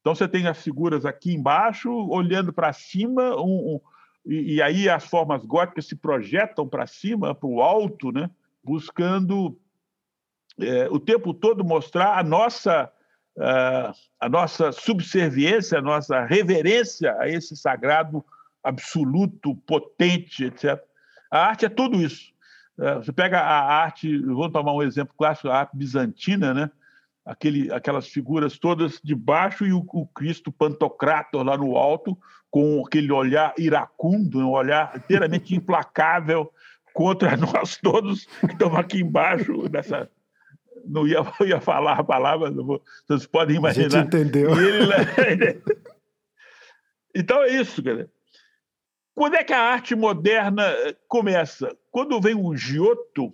Então você tem as figuras aqui embaixo, olhando para cima, um, um, e, e, aí as formas góticas se projetam para cima, para o alto, né? buscando é, o tempo todo mostrar a nossa, a nossa subserviência, a nossa reverência a esse sagrado absoluto, potente, etc. A arte é tudo isso. É, você pega a arte, vou tomar um exemplo clássico, a arte bizantina, né? Aquele, aquelas figuras todas de baixo e o, o Cristo Pantocrator lá no alto, com aquele olhar iracundo, um olhar inteiramente implacável contra nós todos que estamos aqui embaixo dessa, não ia, ia falar a palavra, vou, vocês podem imaginar. A gente entendeu. Ele... então é isso, cara. Quando é que a arte moderna começa? Quando vem o Giotto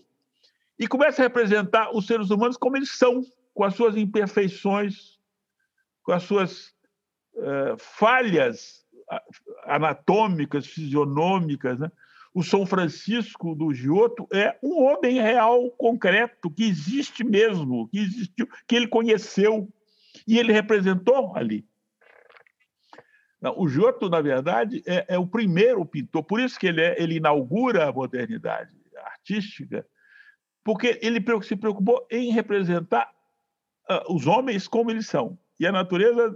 e começa a representar os seres humanos como eles são, com as suas imperfeições, com as suas uh, falhas anatômicas, fisionômicas, né? o São Francisco do Giotto é um homem real, concreto, que existe mesmo, que existiu, que ele conheceu e ele representou ali. O Giotto, na verdade, é, é, o primeiro pintor, por isso que ele, é, ele inaugura a modernidade artística, porque ele se preocupou em representar uh, os homens como eles são. E a natureza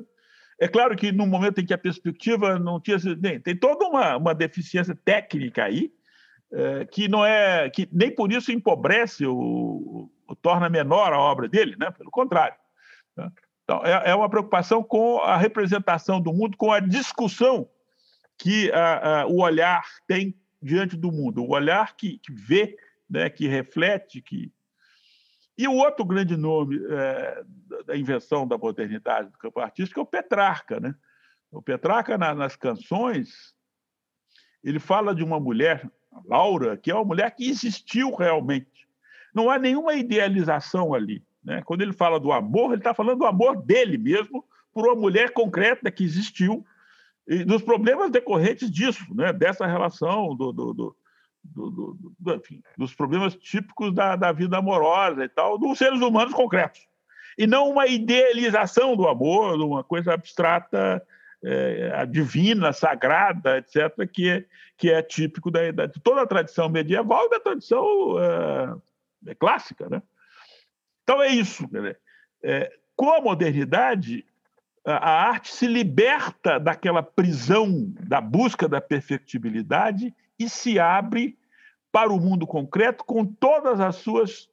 é claro que no momento em que a perspectiva não tinha nem tem toda uma, uma deficiência técnica aí é, que não é que nem por isso empobrece o, torna menor a obra dele, né? Pelo contrário. Né? Então é, é, uma preocupação com a representação do mundo, com a discussão que a, a, o olhar tem diante do mundo, o olhar que, que vê, né? Que reflete, que e o outro grande nome é, da invenção da modernidade do campo artístico é o Petrarca. Né? O Petrarca, na, nas canções, ele fala de uma mulher, Laura, que é uma mulher que existiu realmente. Não há nenhuma idealização ali. Né? Quando ele fala do amor, ele está falando do amor dele mesmo por uma mulher concreta que existiu e dos problemas decorrentes disso, né? dessa relação do, do, do do, enfim, dos problemas típicos da, da vida amorosa e tal, dos seres humanos concretos. E não uma idealização do amor, uma coisa abstrata, é, divina, sagrada, etc., que é, que é típico da, da, de toda a tradição medieval e da tradição é, clássica. Né? Então é isso. É, com a modernidade, a, arte se liberta daquela prisão da busca da perfectibilidade e se abre para o mundo concreto com todas as suas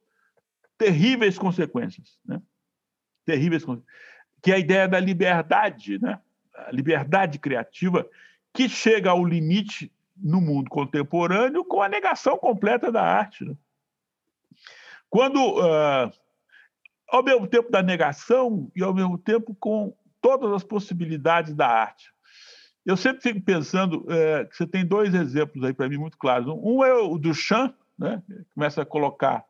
terríveis consequências. Né? Terríveis que é a ideia da liberdade, né? a liberdade criativa, que chega ao limite no mundo contemporâneo com a negação completa da arte. Né? Quando, uh, ao mesmo tempo da negação e ao mesmo tempo com todas as possibilidades da arte. Eu sempre fico pensando é, que você tem dois exemplos aí para mim muito claros. Um é o do Chan, né? começa a colocar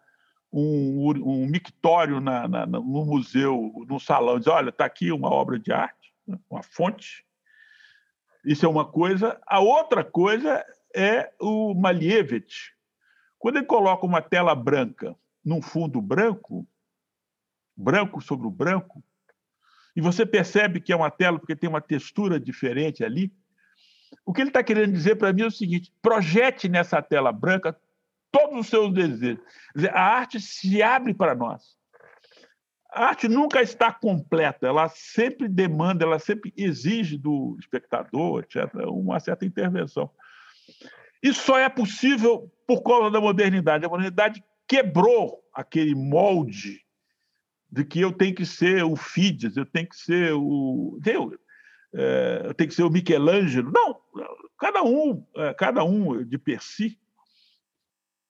um, um mictório na, na, no museu, no salão, dizer, olha, está aqui uma obra de arte, né, uma fonte. Isso é uma coisa. A outra coisa é o Malevich. Quando ele coloca uma tela branca num fundo branco, branco sobre o branco, e você percebe que é uma tela porque tem uma textura diferente ali, o que ele está querendo dizer para mim é o seguinte: projete nessa tela branca todos os seus desejos. Dizer, a arte se abre para nós. A arte nunca está completa, ela sempre demanda, ela sempre exige do espectador, etc., uma certa intervenção. Isso só é possível por causa da modernidade. A modernidade quebrou aquele molde de que eu tenho que ser o Fides, eu tenho que ser o. Eu, é, eu tenho que ser o Michelangelo. Não, cada um, é, cada um de per si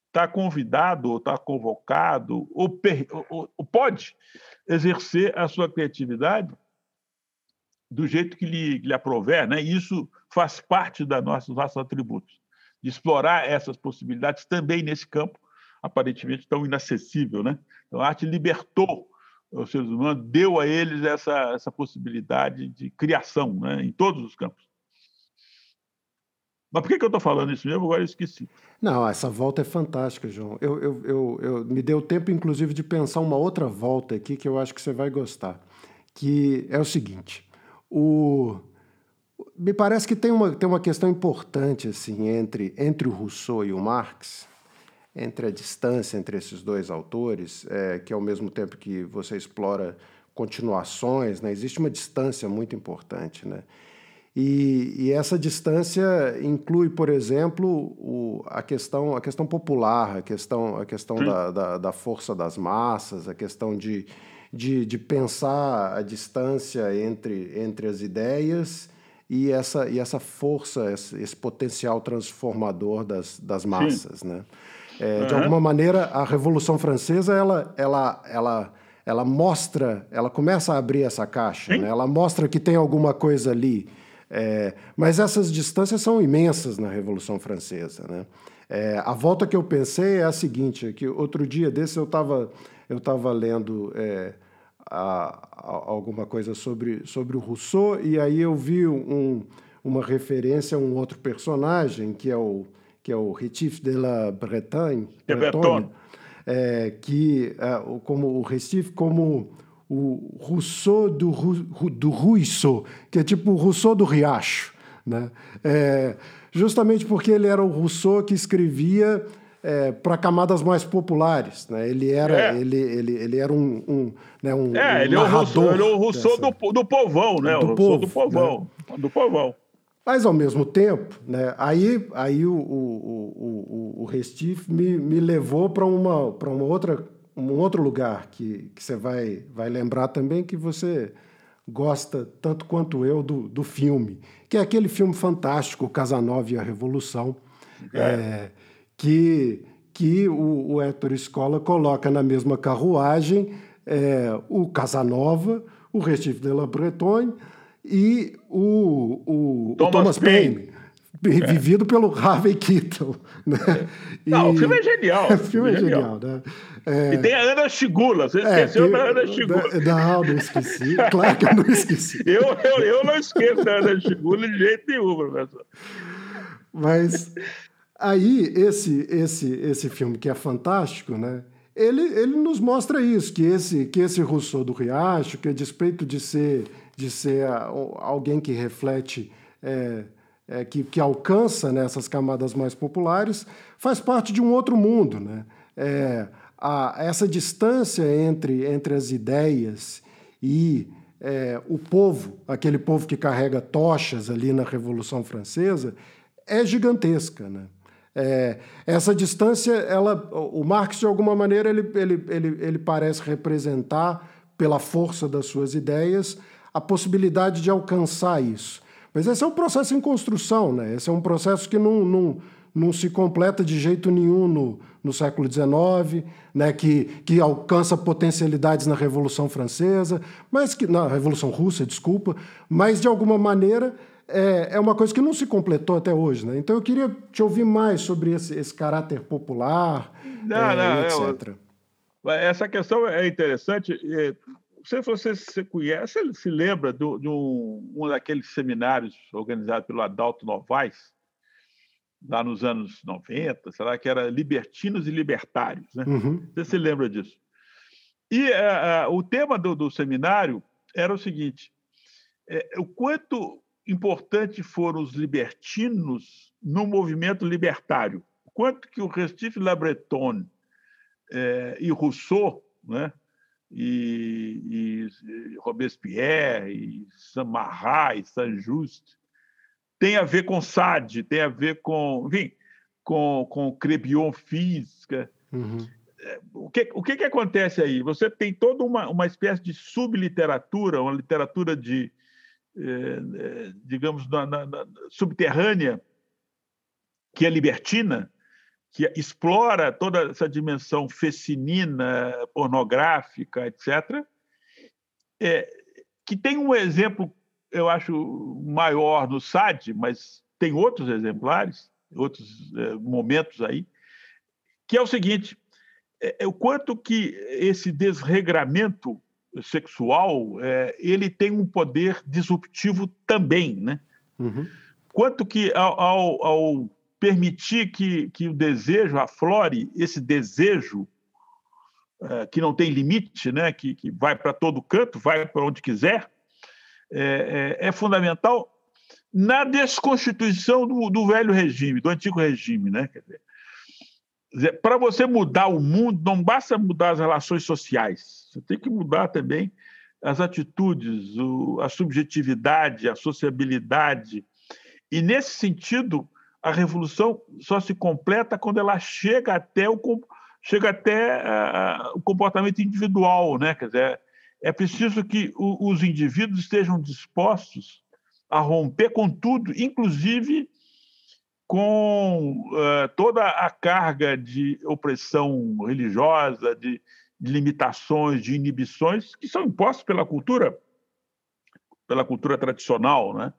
está convidado, ou está convocado, ou, per, ou, ou, pode exercer a sua criatividade do jeito que lhe, lhe aprover. Né? Isso faz parte da nossa, dos nossos atributos, de explorar essas possibilidades também nesse campo, aparentemente tão inacessível. Né? Então, a arte libertou os seres humanos, deu a eles essa, essa possibilidade de criação né? em todos os campos. Mas por que, que eu estou falando isso mesmo? Agora eu esqueci. Não, essa volta é fantástica, João. Eu, eu, eu, eu, me deu tempo, inclusive, de pensar uma outra volta aqui que eu acho que você vai gostar. Que é o seguinte: o... me parece que tem uma, tem uma questão importante assim entre, entre o Rousseau e o Marx, entre a distância entre esses dois autores, é, que ao mesmo tempo que você explora continuações, né, existe uma distância muito importante, né? E, e, essa distância inclui, por exemplo, o, a, questão, a questão popular, a questão, a questão da, da, da, força das massas, a questão de, de, de, pensar a distância entre, entre as ideias e essa, e essa força, esse, esse potencial transformador das, das massas. Né? É, uhum. De alguma maneira, a Revolução Francesa ela, ela, ela, ela mostra, ela começa a abrir essa caixa, né? ela mostra que tem alguma coisa ali é, mas essas distâncias são imensas na Revolução Francesa. Né? É, a volta que eu pensei é a seguinte: é que outro dia desse eu estava eu tava lendo é, a, a, alguma coisa sobre, sobre o Rousseau, e aí eu vi um, uma referência a um outro personagem, que é o, que é o Rétif de la Bretagne, Bretonne, é, que, é, como o Recife como o Rousseau do, do Ruisseau, que é tipo o Rousseau do Riacho. Né? É, justamente porque ele era o Rousseau que escrevia é, para camadas mais populares. Né? Ele, era, é. ele, ele, ele era um, um, né, um, é, um ele, é o Rousseau, ele é o Rousseau dessa... do, do povão, né? Do o povo, do povão. Né? Do povão. Mas, ao mesmo tempo, né, aí, aí o, o, o, o, Restife me, me levou para uma, uma outra um outro lugar que, que você vai, vai lembrar também que você gosta tanto quanto eu do, do filme, que é aquele filme fantástico, Casanova e a Revolução, é. É, que, que o, o Héctor Escola coloca na mesma carruagem é, o Casanova, o Recife de la Bretonne e o, o Thomas, o Thomas Paine. Paine vivido pelo Harvey Keitel. Né? Não, e... o filme é genial. o filme é genial, né? É... E tem a Ana Chigula, você é, esqueceu da Ana Chigula. Não, não esqueci. Claro que eu não esqueci. eu, eu, eu não esqueço da Ana Chigula de jeito nenhum, professor. Mas aí, esse, esse, esse filme que é fantástico, né? Ele, ele nos mostra isso, que esse, que esse Rousseau do Riacho, que a despeito de ser, de ser alguém que reflete... É, é, que, que, alcança né, essas camadas mais populares, faz parte de um outro mundo. Né? É, a, essa distância entre, entre as ideias e é, o povo, aquele povo que carrega tochas ali na Revolução Francesa, é gigantesca. Né? É, essa distância, ela, o Marx, de alguma maneira, ele, ele, ele, ele parece representar, pela força das suas ideias, a possibilidade de alcançar isso. Mas esse é um processo em construção, né? Esse é um processo que não, não, não se completa de jeito nenhum no, no século XIX, né? que, que alcança potencialidades na Revolução Francesa, mas que na Revolução Russa, desculpa, mas de alguma maneira é, é uma coisa que não se completou até hoje. Né? Então eu queria te ouvir mais sobre esse, esse caráter popular, não, é, não, etc. Essa questão é interessante. Se você se conhece, se lembra de, um, um daqueles seminários organizados pelo Adalto Novaes, lá nos anos 90, será que era Libertinos e Libertários, né? Uhum. Você se lembra disso? E uh, uh, o tema do, do, seminário era o seguinte: é, o quanto importante foram os libertinos no movimento libertário, quanto que o Restife Labreton é, e Rousseau, né? E, e, Robespierre, e Saint-Marat, e Saint-Just, tem a ver com Sade, tem a ver com, enfim, com, com Crebion física. Uhum. É, o, que, o que, que acontece aí? Você tem toda uma, uma espécie de subliteratura, uma literatura de, eh, digamos, na, na, na, subterrânea, que é libertina, que explora toda essa dimensão fecinina, pornográfica, etc., é, que tem um exemplo eu acho maior no SAD, mas tem outros exemplares, outros é, momentos aí, que é o seguinte: é, é, o quanto que esse desregramento sexual é, ele tem um poder disruptivo também, né? Uhum. Quanto que ao, ao, ao, permitir que, que o desejo aflore, esse desejo é, que não tem limite, né? Que, que vai para todo canto, vai para onde quiser, é, é, é fundamental na desconstituição do, do, velho regime, do antigo regime. Né? Para você mudar o mundo, não basta mudar as relações sociais, você tem que mudar também as atitudes, o, a subjetividade, a sociabilidade. E, nesse sentido, a revolução só se completa quando ela chega até o, chega até, uh, o comportamento individual. Né? Quer dizer, é preciso que o, os indivíduos estejam dispostos a romper com tudo, inclusive com uh, toda a carga de opressão religiosa, de, de, limitações, de inibições que são impostas pela cultura, pela cultura tradicional, né?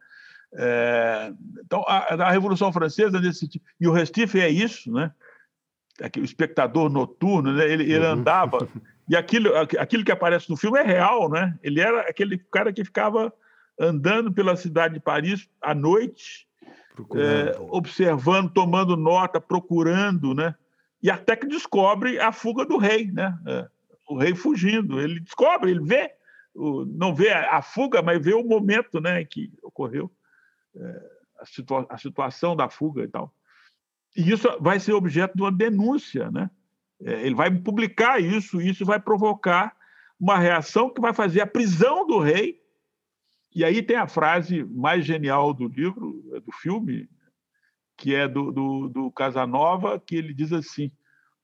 É, então a, a, Revolução Francesa nesse e o Restife é isso, né? o espectador noturno, né? ele, ele uhum. andava E aquilo, aquilo que aparece no filme é real, né? Ele era aquele cara que ficava andando pela cidade de Paris à noite, é, observando, tomando nota, procurando, né? E até que descobre a fuga do rei, né? É, o rei fugindo. Ele descobre, ele vê, não vê a fuga, mas vê o momento, né, que ocorreu é, a, situa a situação da fuga e tal. E isso vai ser objeto de uma denúncia, né? É, ele vai publicar isso, isso vai provocar uma reação que vai fazer a prisão do rei. E aí tem a frase mais genial do livro, é do filme, que é do, do, do Casanova, que ele diz assim: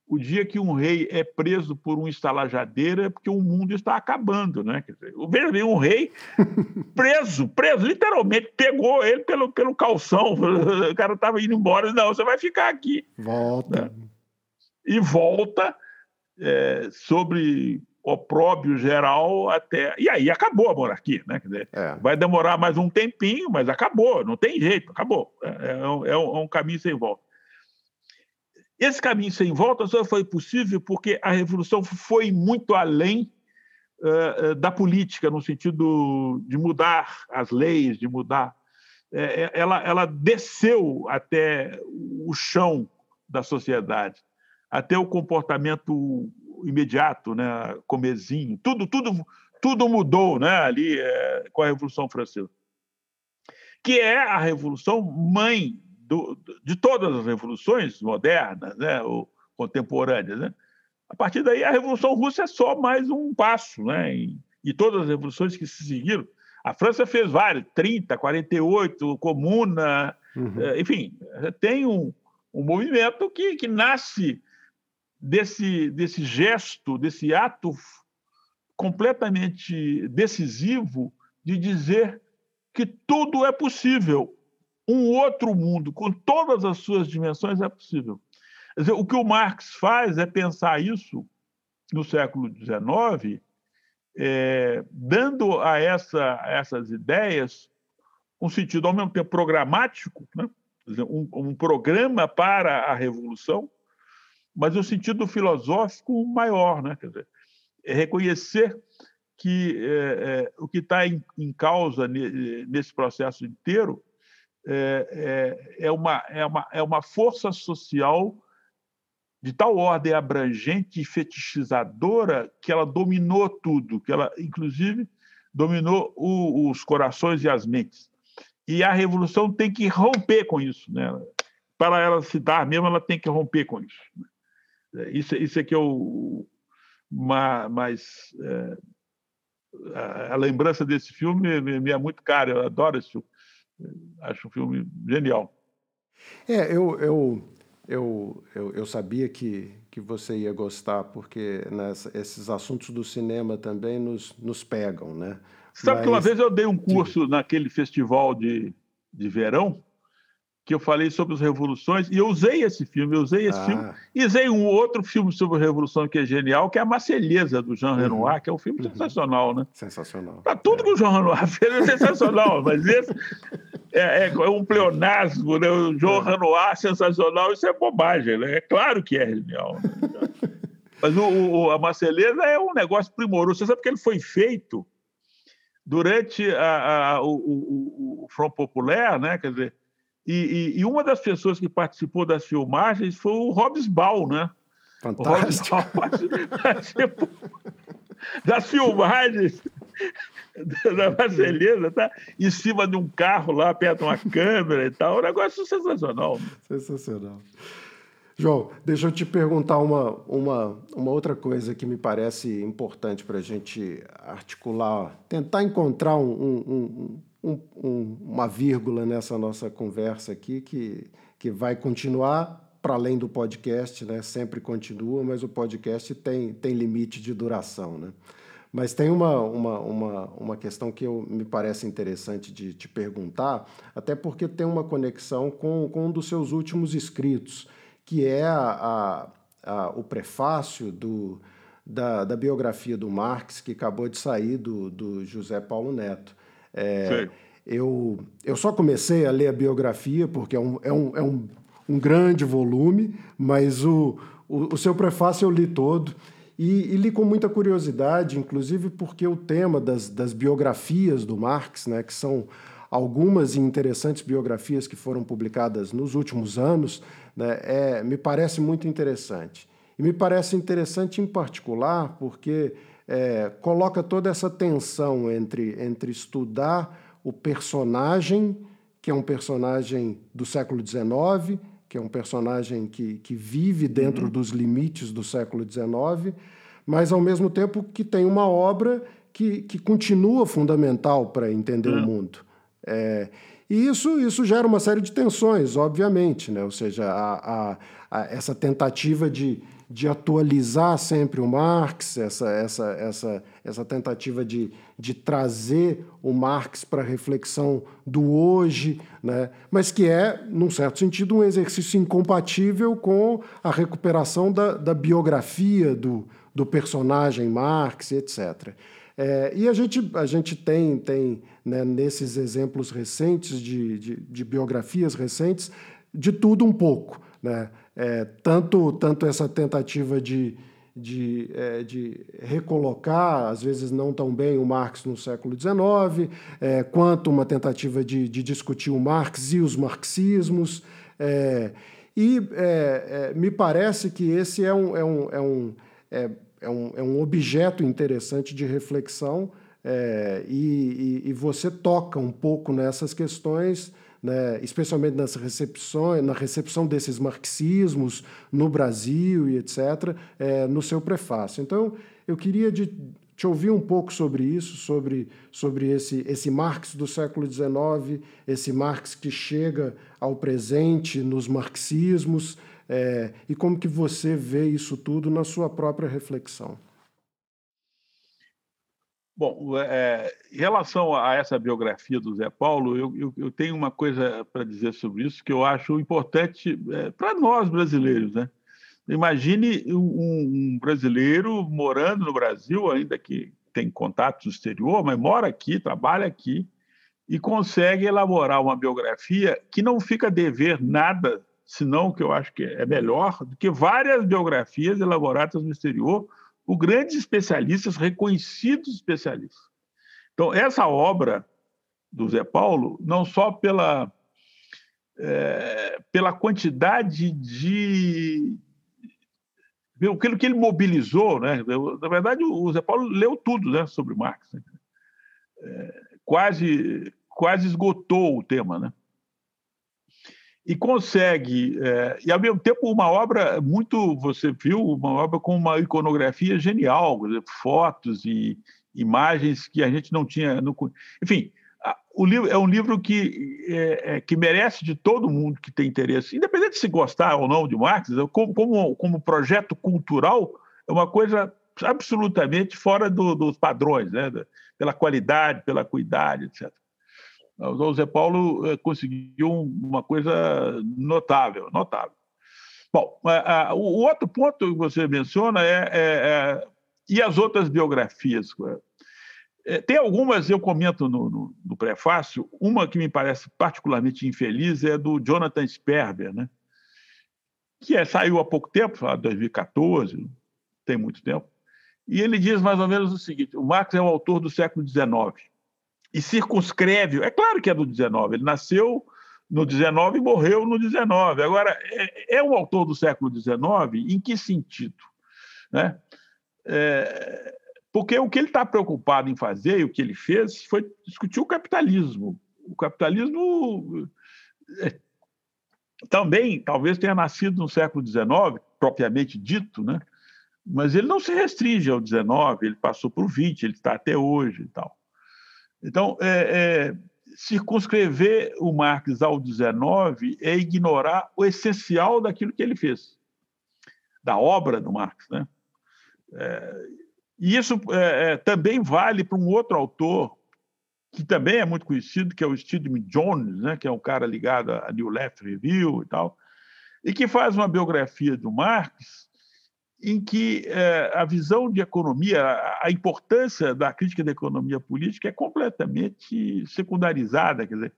o dia que um rei é preso por um estalajadeira é porque o mundo está acabando, né? Quer dizer, veja um rei preso, preso, literalmente pegou ele pelo, pelo calção. O cara estava indo embora, não, você vai ficar aqui. Volta. Né? e volta é, sobre opróbio geral até. E aí acabou a monarquia, né? Quer dizer, é. vai demorar mais um tempinho, mas acabou, não tem jeito, acabou. É, é, um, é um, caminho sem volta. Esse caminho sem volta só foi possível porque a revolução foi muito além uh, da política, no sentido de mudar as leis, de mudar. É, ela, ela desceu até o chão da sociedade até o comportamento imediato, né, comezinho, tudo, tudo, tudo mudou, né, ali é, com a Revolução Francesa, que é a revolução mãe do, de todas as revoluções modernas, né, ou contemporâneas, né. A partir daí, a Revolução Russa é só mais um passo, né, e, e todas as revoluções que se seguiram. A França fez várias, 30, 48, Comuna, uhum. É, enfim, tem um, um movimento que, que nasce desse, desse gesto, desse ato completamente decisivo de dizer que tudo é possível. Um outro mundo, com todas as suas dimensões, é possível. Dizer, o que o Marx faz é pensar isso no século XIX, é, dando a, essa, essas ideias um sentido, ao mesmo tempo, programático, né? dizer, um, um programa para a revolução, mas o sentido filosófico maior, né? Quer dizer, é reconhecer que é, é, o que está em, em, causa nesse processo inteiro é, é, é, uma, é, uma, é uma força social de tal ordem abrangente e fetichizadora que ela dominou tudo, que ela, inclusive, dominou o, os corações e as mentes. E a revolução tem que romper com isso. Né? Para ela se dar mesmo, ela tem que romper com isso. Né? Isso, isso é que eu. Mas. É, a, a, lembrança desse filme me, me, é muito cara, eu adoro esse filme. Acho um filme genial. É, eu, eu, eu, eu, eu sabia que, que você ia gostar, porque nessa, esses assuntos do cinema também nos, nos pegam, né? Sabe Mas... que uma vez eu dei um curso naquele festival de, de verão, que eu falei sobre as revoluções, e eu usei esse filme, eu usei esse ah. filme, e usei um outro filme sobre a revolução que é genial, que é a Marselhesa, do Jean uhum. Renoir, que é um filme uhum. sensacional, né? Sensacional. Tá tudo é. que o Jean Renoir fez é sensacional, mas esse é, é, é, um pleonasmo, né? O Jean é. Renoir sensacional, isso é bobagem, né? É claro que é genial. Né? mas o, o, a Marselesa é um negócio primoroso. Você sabe que ele foi feito durante a, a, o, o, o Front Populaire, né? Quer dizer, e, e, e, uma das pessoas que participou das filmagens foi o Robesbal, né? Fantástico. O participou das filmagens da Marceleza, tá? Em cima de um carro lá, perto de uma câmera e tal. Um negócio sensacional. Sensacional. João, deixa eu te perguntar uma, uma, uma outra coisa que me parece importante para a gente articular, tentar encontrar um, um, um, um, uma vírgula nessa nossa conversa aqui que, que vai continuar para além do podcast, né? sempre continua, mas o podcast tem, tem limite de duração. Né? Mas tem uma, uma, uma, uma questão que eu, me parece interessante de te perguntar, até porque tem uma conexão com, com um dos seus últimos escritos, que é a, a, a, o prefácio do, da, da biografia do Marx, que acabou de sair do, do José Paulo Neto. É, eu, eu só comecei a ler a biografia, porque é um, é um, é um, um grande volume, mas o, o, o, seu prefácio eu li todo. E, e, li com muita curiosidade, inclusive porque o tema das, das biografias do Marx, né, que são algumas interessantes biografias que foram publicadas nos últimos anos, né, é, me parece muito interessante. E me parece interessante em particular porque é, coloca toda essa tensão entre, entre estudar o personagem, que é um personagem do século XIX, que é um personagem que, que vive dentro uhum. dos limites do século XIX, mas ao mesmo tempo que tem uma obra que, que continua fundamental para entender uhum. o mundo. É, e isso, isso gera uma série de tensões, obviamente, né? ou seja, a, a, a, essa tentativa de, de atualizar sempre o Marx, essa, essa, essa, essa tentativa de, de trazer o Marx para a reflexão do hoje, né? mas que é, num certo sentido, um exercício incompatível com a recuperação da, da biografia do, do personagem Marx, etc. É, e a gente, a gente tem, tem né, nesses exemplos recentes, de, de, de, biografias recentes, de tudo um pouco. Né? É, tanto, tanto essa tentativa de, de, é, de recolocar, às vezes não tão bem, o Marx no século XIX, é, quanto uma tentativa de, de discutir o Marx e os marxismos. É, e é, me parece que esse é um, é um, é um é um, é um objeto interessante de reflexão é, e, e, e, você toca um pouco nessas questões, né, especialmente nas recepções, na recepção desses marxismos no Brasil e etc., é, no seu prefácio. Então, eu queria de, te ouvir um pouco sobre isso, sobre, sobre esse, esse Marx do século XIX, esse Marx que chega ao presente nos marxismos, é, e como que você vê isso tudo na sua própria reflexão? Bom, é, em relação a essa biografia do Zé Paulo, eu, eu, eu tenho uma coisa para dizer sobre isso que eu acho importante é, para nós brasileiros. Né? Imagine um, um, brasileiro morando no Brasil, ainda que tem contatos no exterior, mas mora aqui, trabalha aqui, e consegue elaborar uma biografia que não fica a dever nada se não que eu acho que é melhor, do que várias biografias elaboradas no exterior por grandes especialistas, reconhecidos especialistas. Então, essa obra do Zé Paulo, não só pela, é, pela quantidade de. pelo que ele mobilizou, né? na verdade, o Zé Paulo leu tudo né, sobre Marx. Né? É, quase, quase esgotou o tema. Né? E consegue, é, e ao mesmo tempo uma obra muito, você viu, uma obra com uma iconografia genial, fotos e imagens que a gente não tinha. No, enfim, o livro é um livro que, é, é, que merece de todo mundo que tem interesse, independente de se gostar ou não de Marx, como, como, como projeto cultural, é uma coisa absolutamente fora do, dos padrões, né? pela qualidade, pela cuidade, etc. O Paulo eh, conseguiu uma coisa notável, notável. Bom, o outro ponto que você menciona é, é, é e as outras biografias. É, tem algumas, eu comento no, no, no, prefácio, uma que me parece particularmente infeliz é do Jonathan Sperber, né? que é, saiu há pouco tempo, 2014, tem muito tempo, e ele diz mais ou menos o seguinte: o Marx é o autor do século XIX e circunscreve. É claro que é do 19, ele nasceu no 19 e morreu no 19. Agora, é, é um autor do século 19 em que sentido? Né? É, porque o que ele está preocupado em fazer e o que ele fez foi discutir o capitalismo. O capitalismo é, também talvez tenha nascido no século XIX, propriamente dito, né? mas ele não se restringe ao XIX, ele passou por 20, ele está até hoje e tal. Então, é, é, circunscrever o Marx ao 19 é ignorar o essencial daquilo que ele fez, da obra do Marx. Né? É, e isso é, é, também vale para um outro autor, que também é muito conhecido, que é o Stedman Jones, né? que é um cara ligado à New Left Review e tal, e que faz uma biografia do Marx em que é, a visão de economia, a importância da crítica da economia política é completamente secundarizada. Quer dizer,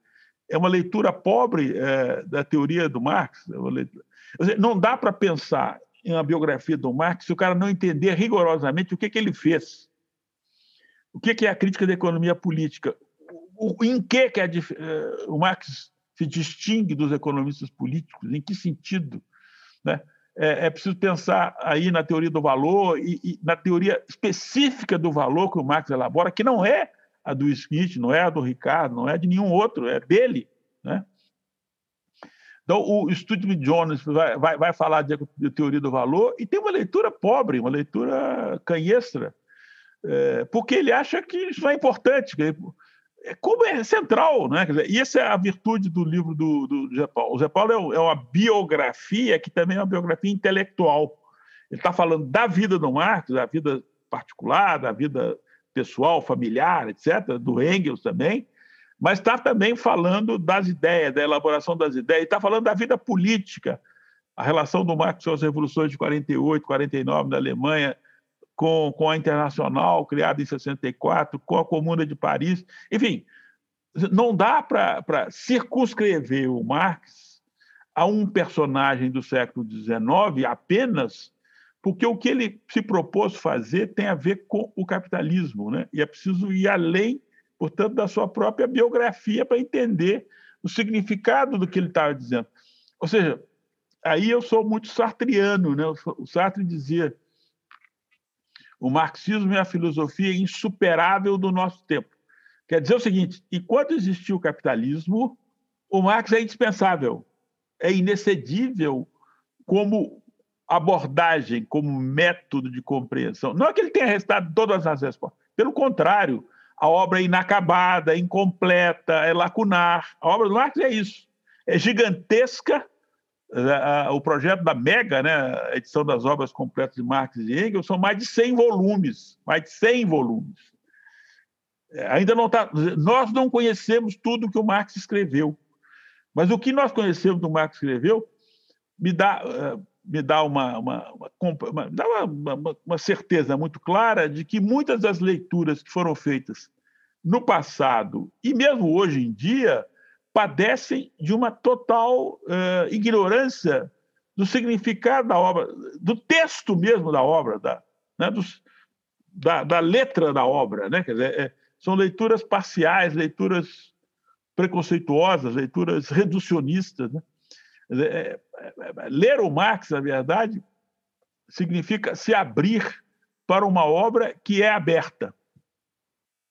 é uma leitura pobre é, da teoria do Marx. É não dá para pensar em uma biografia do Marx se o cara não entender rigorosamente o que, ele fez. O que, é a crítica da economia política? Em que, que é, o Marx se distingue dos economistas políticos? Em que sentido? Né? É, é, preciso pensar aí na teoria do valor e, e, na teoria específica do valor que o Marx elabora, que não é a do Smith, não é a do Ricardo, não é de nenhum outro, é dele. Né? Então, o Studley Jones vai, vai, vai falar de, de, teoria do valor e tem uma leitura pobre, uma leitura canhestra, é, porque ele acha que isso é importante. Que, é como é central, né? Dizer, e essa é a virtude do livro do, do Zé Paulo. O Zé Paulo é, é uma biografia que também é uma biografia intelectual. Ele está falando da vida do Marx, da vida particular, da vida pessoal, familiar, etc., do Engels também, mas está também falando das ideias, da elaboração das ideias, está falando da vida política, a relação do Marx com as revoluções de 48, 49 na Alemanha, com, com a Internacional, criada em 64, com a Comuna de Paris. Enfim, não dá para circunscrever o Marx a um personagem do século XIX apenas porque o que ele se propôs fazer tem a ver com o capitalismo, né? e é preciso ir além, portanto, da sua própria biografia para entender o significado do que ele estava dizendo. Ou seja, aí eu sou muito sartriano, né? o Sartre dizia o marxismo é a filosofia insuperável do nosso tempo. Quer dizer o seguinte: enquanto existiu o capitalismo, o Marx é indispensável, é inexcedível como abordagem, como método de compreensão. Não é que ele tenha restado todas as respostas, pelo contrário, a obra é inacabada, é incompleta, é lacunar. A obra do Marx é isso. É gigantesca, o projeto da Mega, né, a edição das obras completas de Marx e Engels, são mais de 100 volumes, mais de 100 volumes. É, ainda não está. Nós não conhecemos tudo que o Marx escreveu, mas o que nós conhecemos do Marx escreveu me dá, é, me dá uma, uma, uma, uma, uma certeza muito clara de que muitas das leituras que foram feitas no passado e mesmo hoje em dia padecem de uma total uh, ignorância do significado da obra, do texto mesmo da obra, da, né, dos, da, da, letra da obra. Né? Quer dizer, é, são leituras parciais, leituras preconceituosas, leituras reducionistas. Né? Dizer, é, é, é, ler o Marx, na verdade, significa se abrir para uma obra que é aberta.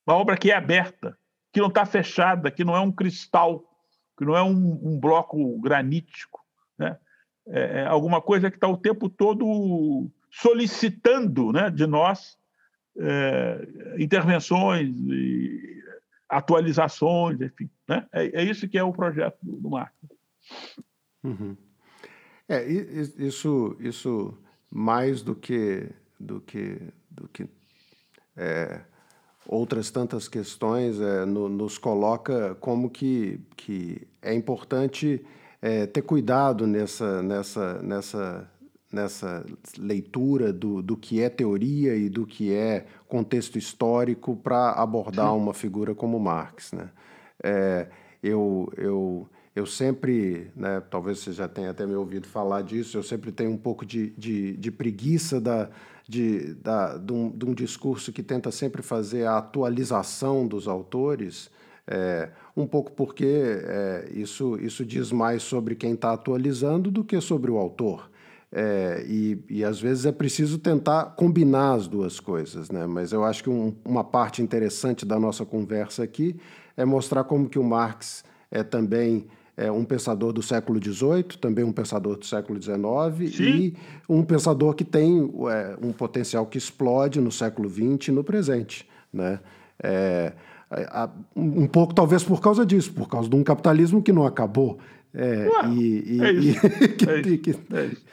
Uma obra que é aberta, que não está fechada, que não é um cristal, que não é um, um bloco granítico. Né? É, é alguma coisa que está o tempo todo solicitando né, de nós é, intervenções e atualizações, enfim. Né? É, é, isso que é o projeto do, do Marx. Uhum. É, isso, isso mais do que, do que, do que é, outras tantas questões, é, no, nos coloca como que, que é importante é, ter cuidado nessa, nessa, nessa, nessa leitura do, do que é teoria e do que é contexto histórico para abordar Sim. uma figura como Marx. Né? É, eu, eu, eu sempre, né, talvez você já tenha até me ouvido falar disso, eu sempre tenho um pouco de, de, de preguiça da, de, da, de, um, de um discurso que tenta sempre fazer a atualização dos autores, é, um pouco porque é, isso, isso diz mais sobre quem está atualizando do que sobre o autor. É, e, e às vezes é preciso tentar combinar as duas coisas, né? mas eu acho que um, uma parte interessante da nossa conversa aqui é mostrar como que o Marx é também é um pensador do século XVIII, também um pensador do século XIX Sim. e um pensador que tem é, um potencial que explode no século XX e no presente. Né? É, um pouco talvez por causa disso, por causa de um capitalismo que não acabou. É, Ué, e, e, é isso. E, que, é isso. Que, é isso.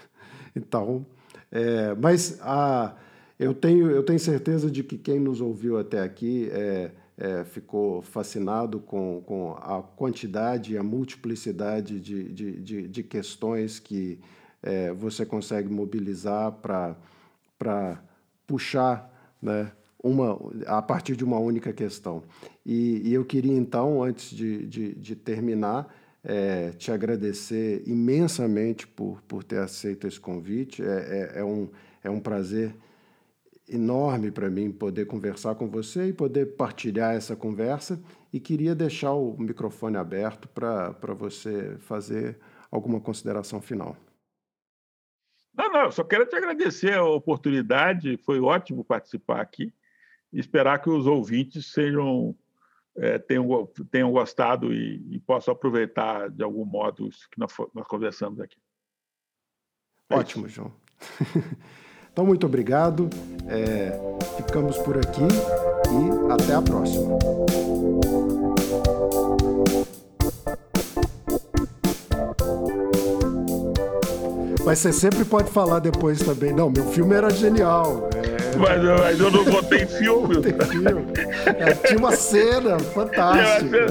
Então, é, mas a, eu, tenho, eu tenho certeza de que quem nos ouviu até aqui é, é, ficou fascinado com, com a quantidade e a multiplicidade de, de, de, de questões que é, você consegue mobilizar para puxar né, uma, a partir de uma única questão. E, e eu queria, então, antes de, de, de terminar, é, te agradecer imensamente por, por ter aceito esse convite. É, é, é um, é um prazer enorme para mim poder conversar com você e poder partilhar essa conversa e queria deixar o microfone aberto para você fazer alguma consideração final. Não, não, só quero te agradecer a oportunidade, foi ótimo participar aqui esperar que os ouvintes sejam é, tenham, tenham gostado e, e, possam aproveitar de algum modo isso que nós, nós conversamos aqui. É ótimo, João. Então, muito obrigado. É, ficamos por aqui e até a próxima. Mas você sempre pode falar depois também. Não, meu filme era genial. É... Mas, mas, eu não botei filme. Botei filme. É, tinha uma cena fantástica.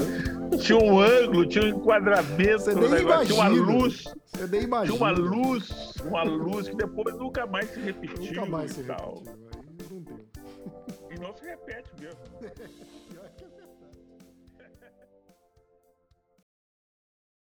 Tinha um ângulo, tinha um enquadramento, Você nem imagina. tinha uma luz. Você nem imagina. Tinha uma luz, uma luz que depois nunca mais se repetiu. Nunca mais se repetiu. E não se repete mesmo.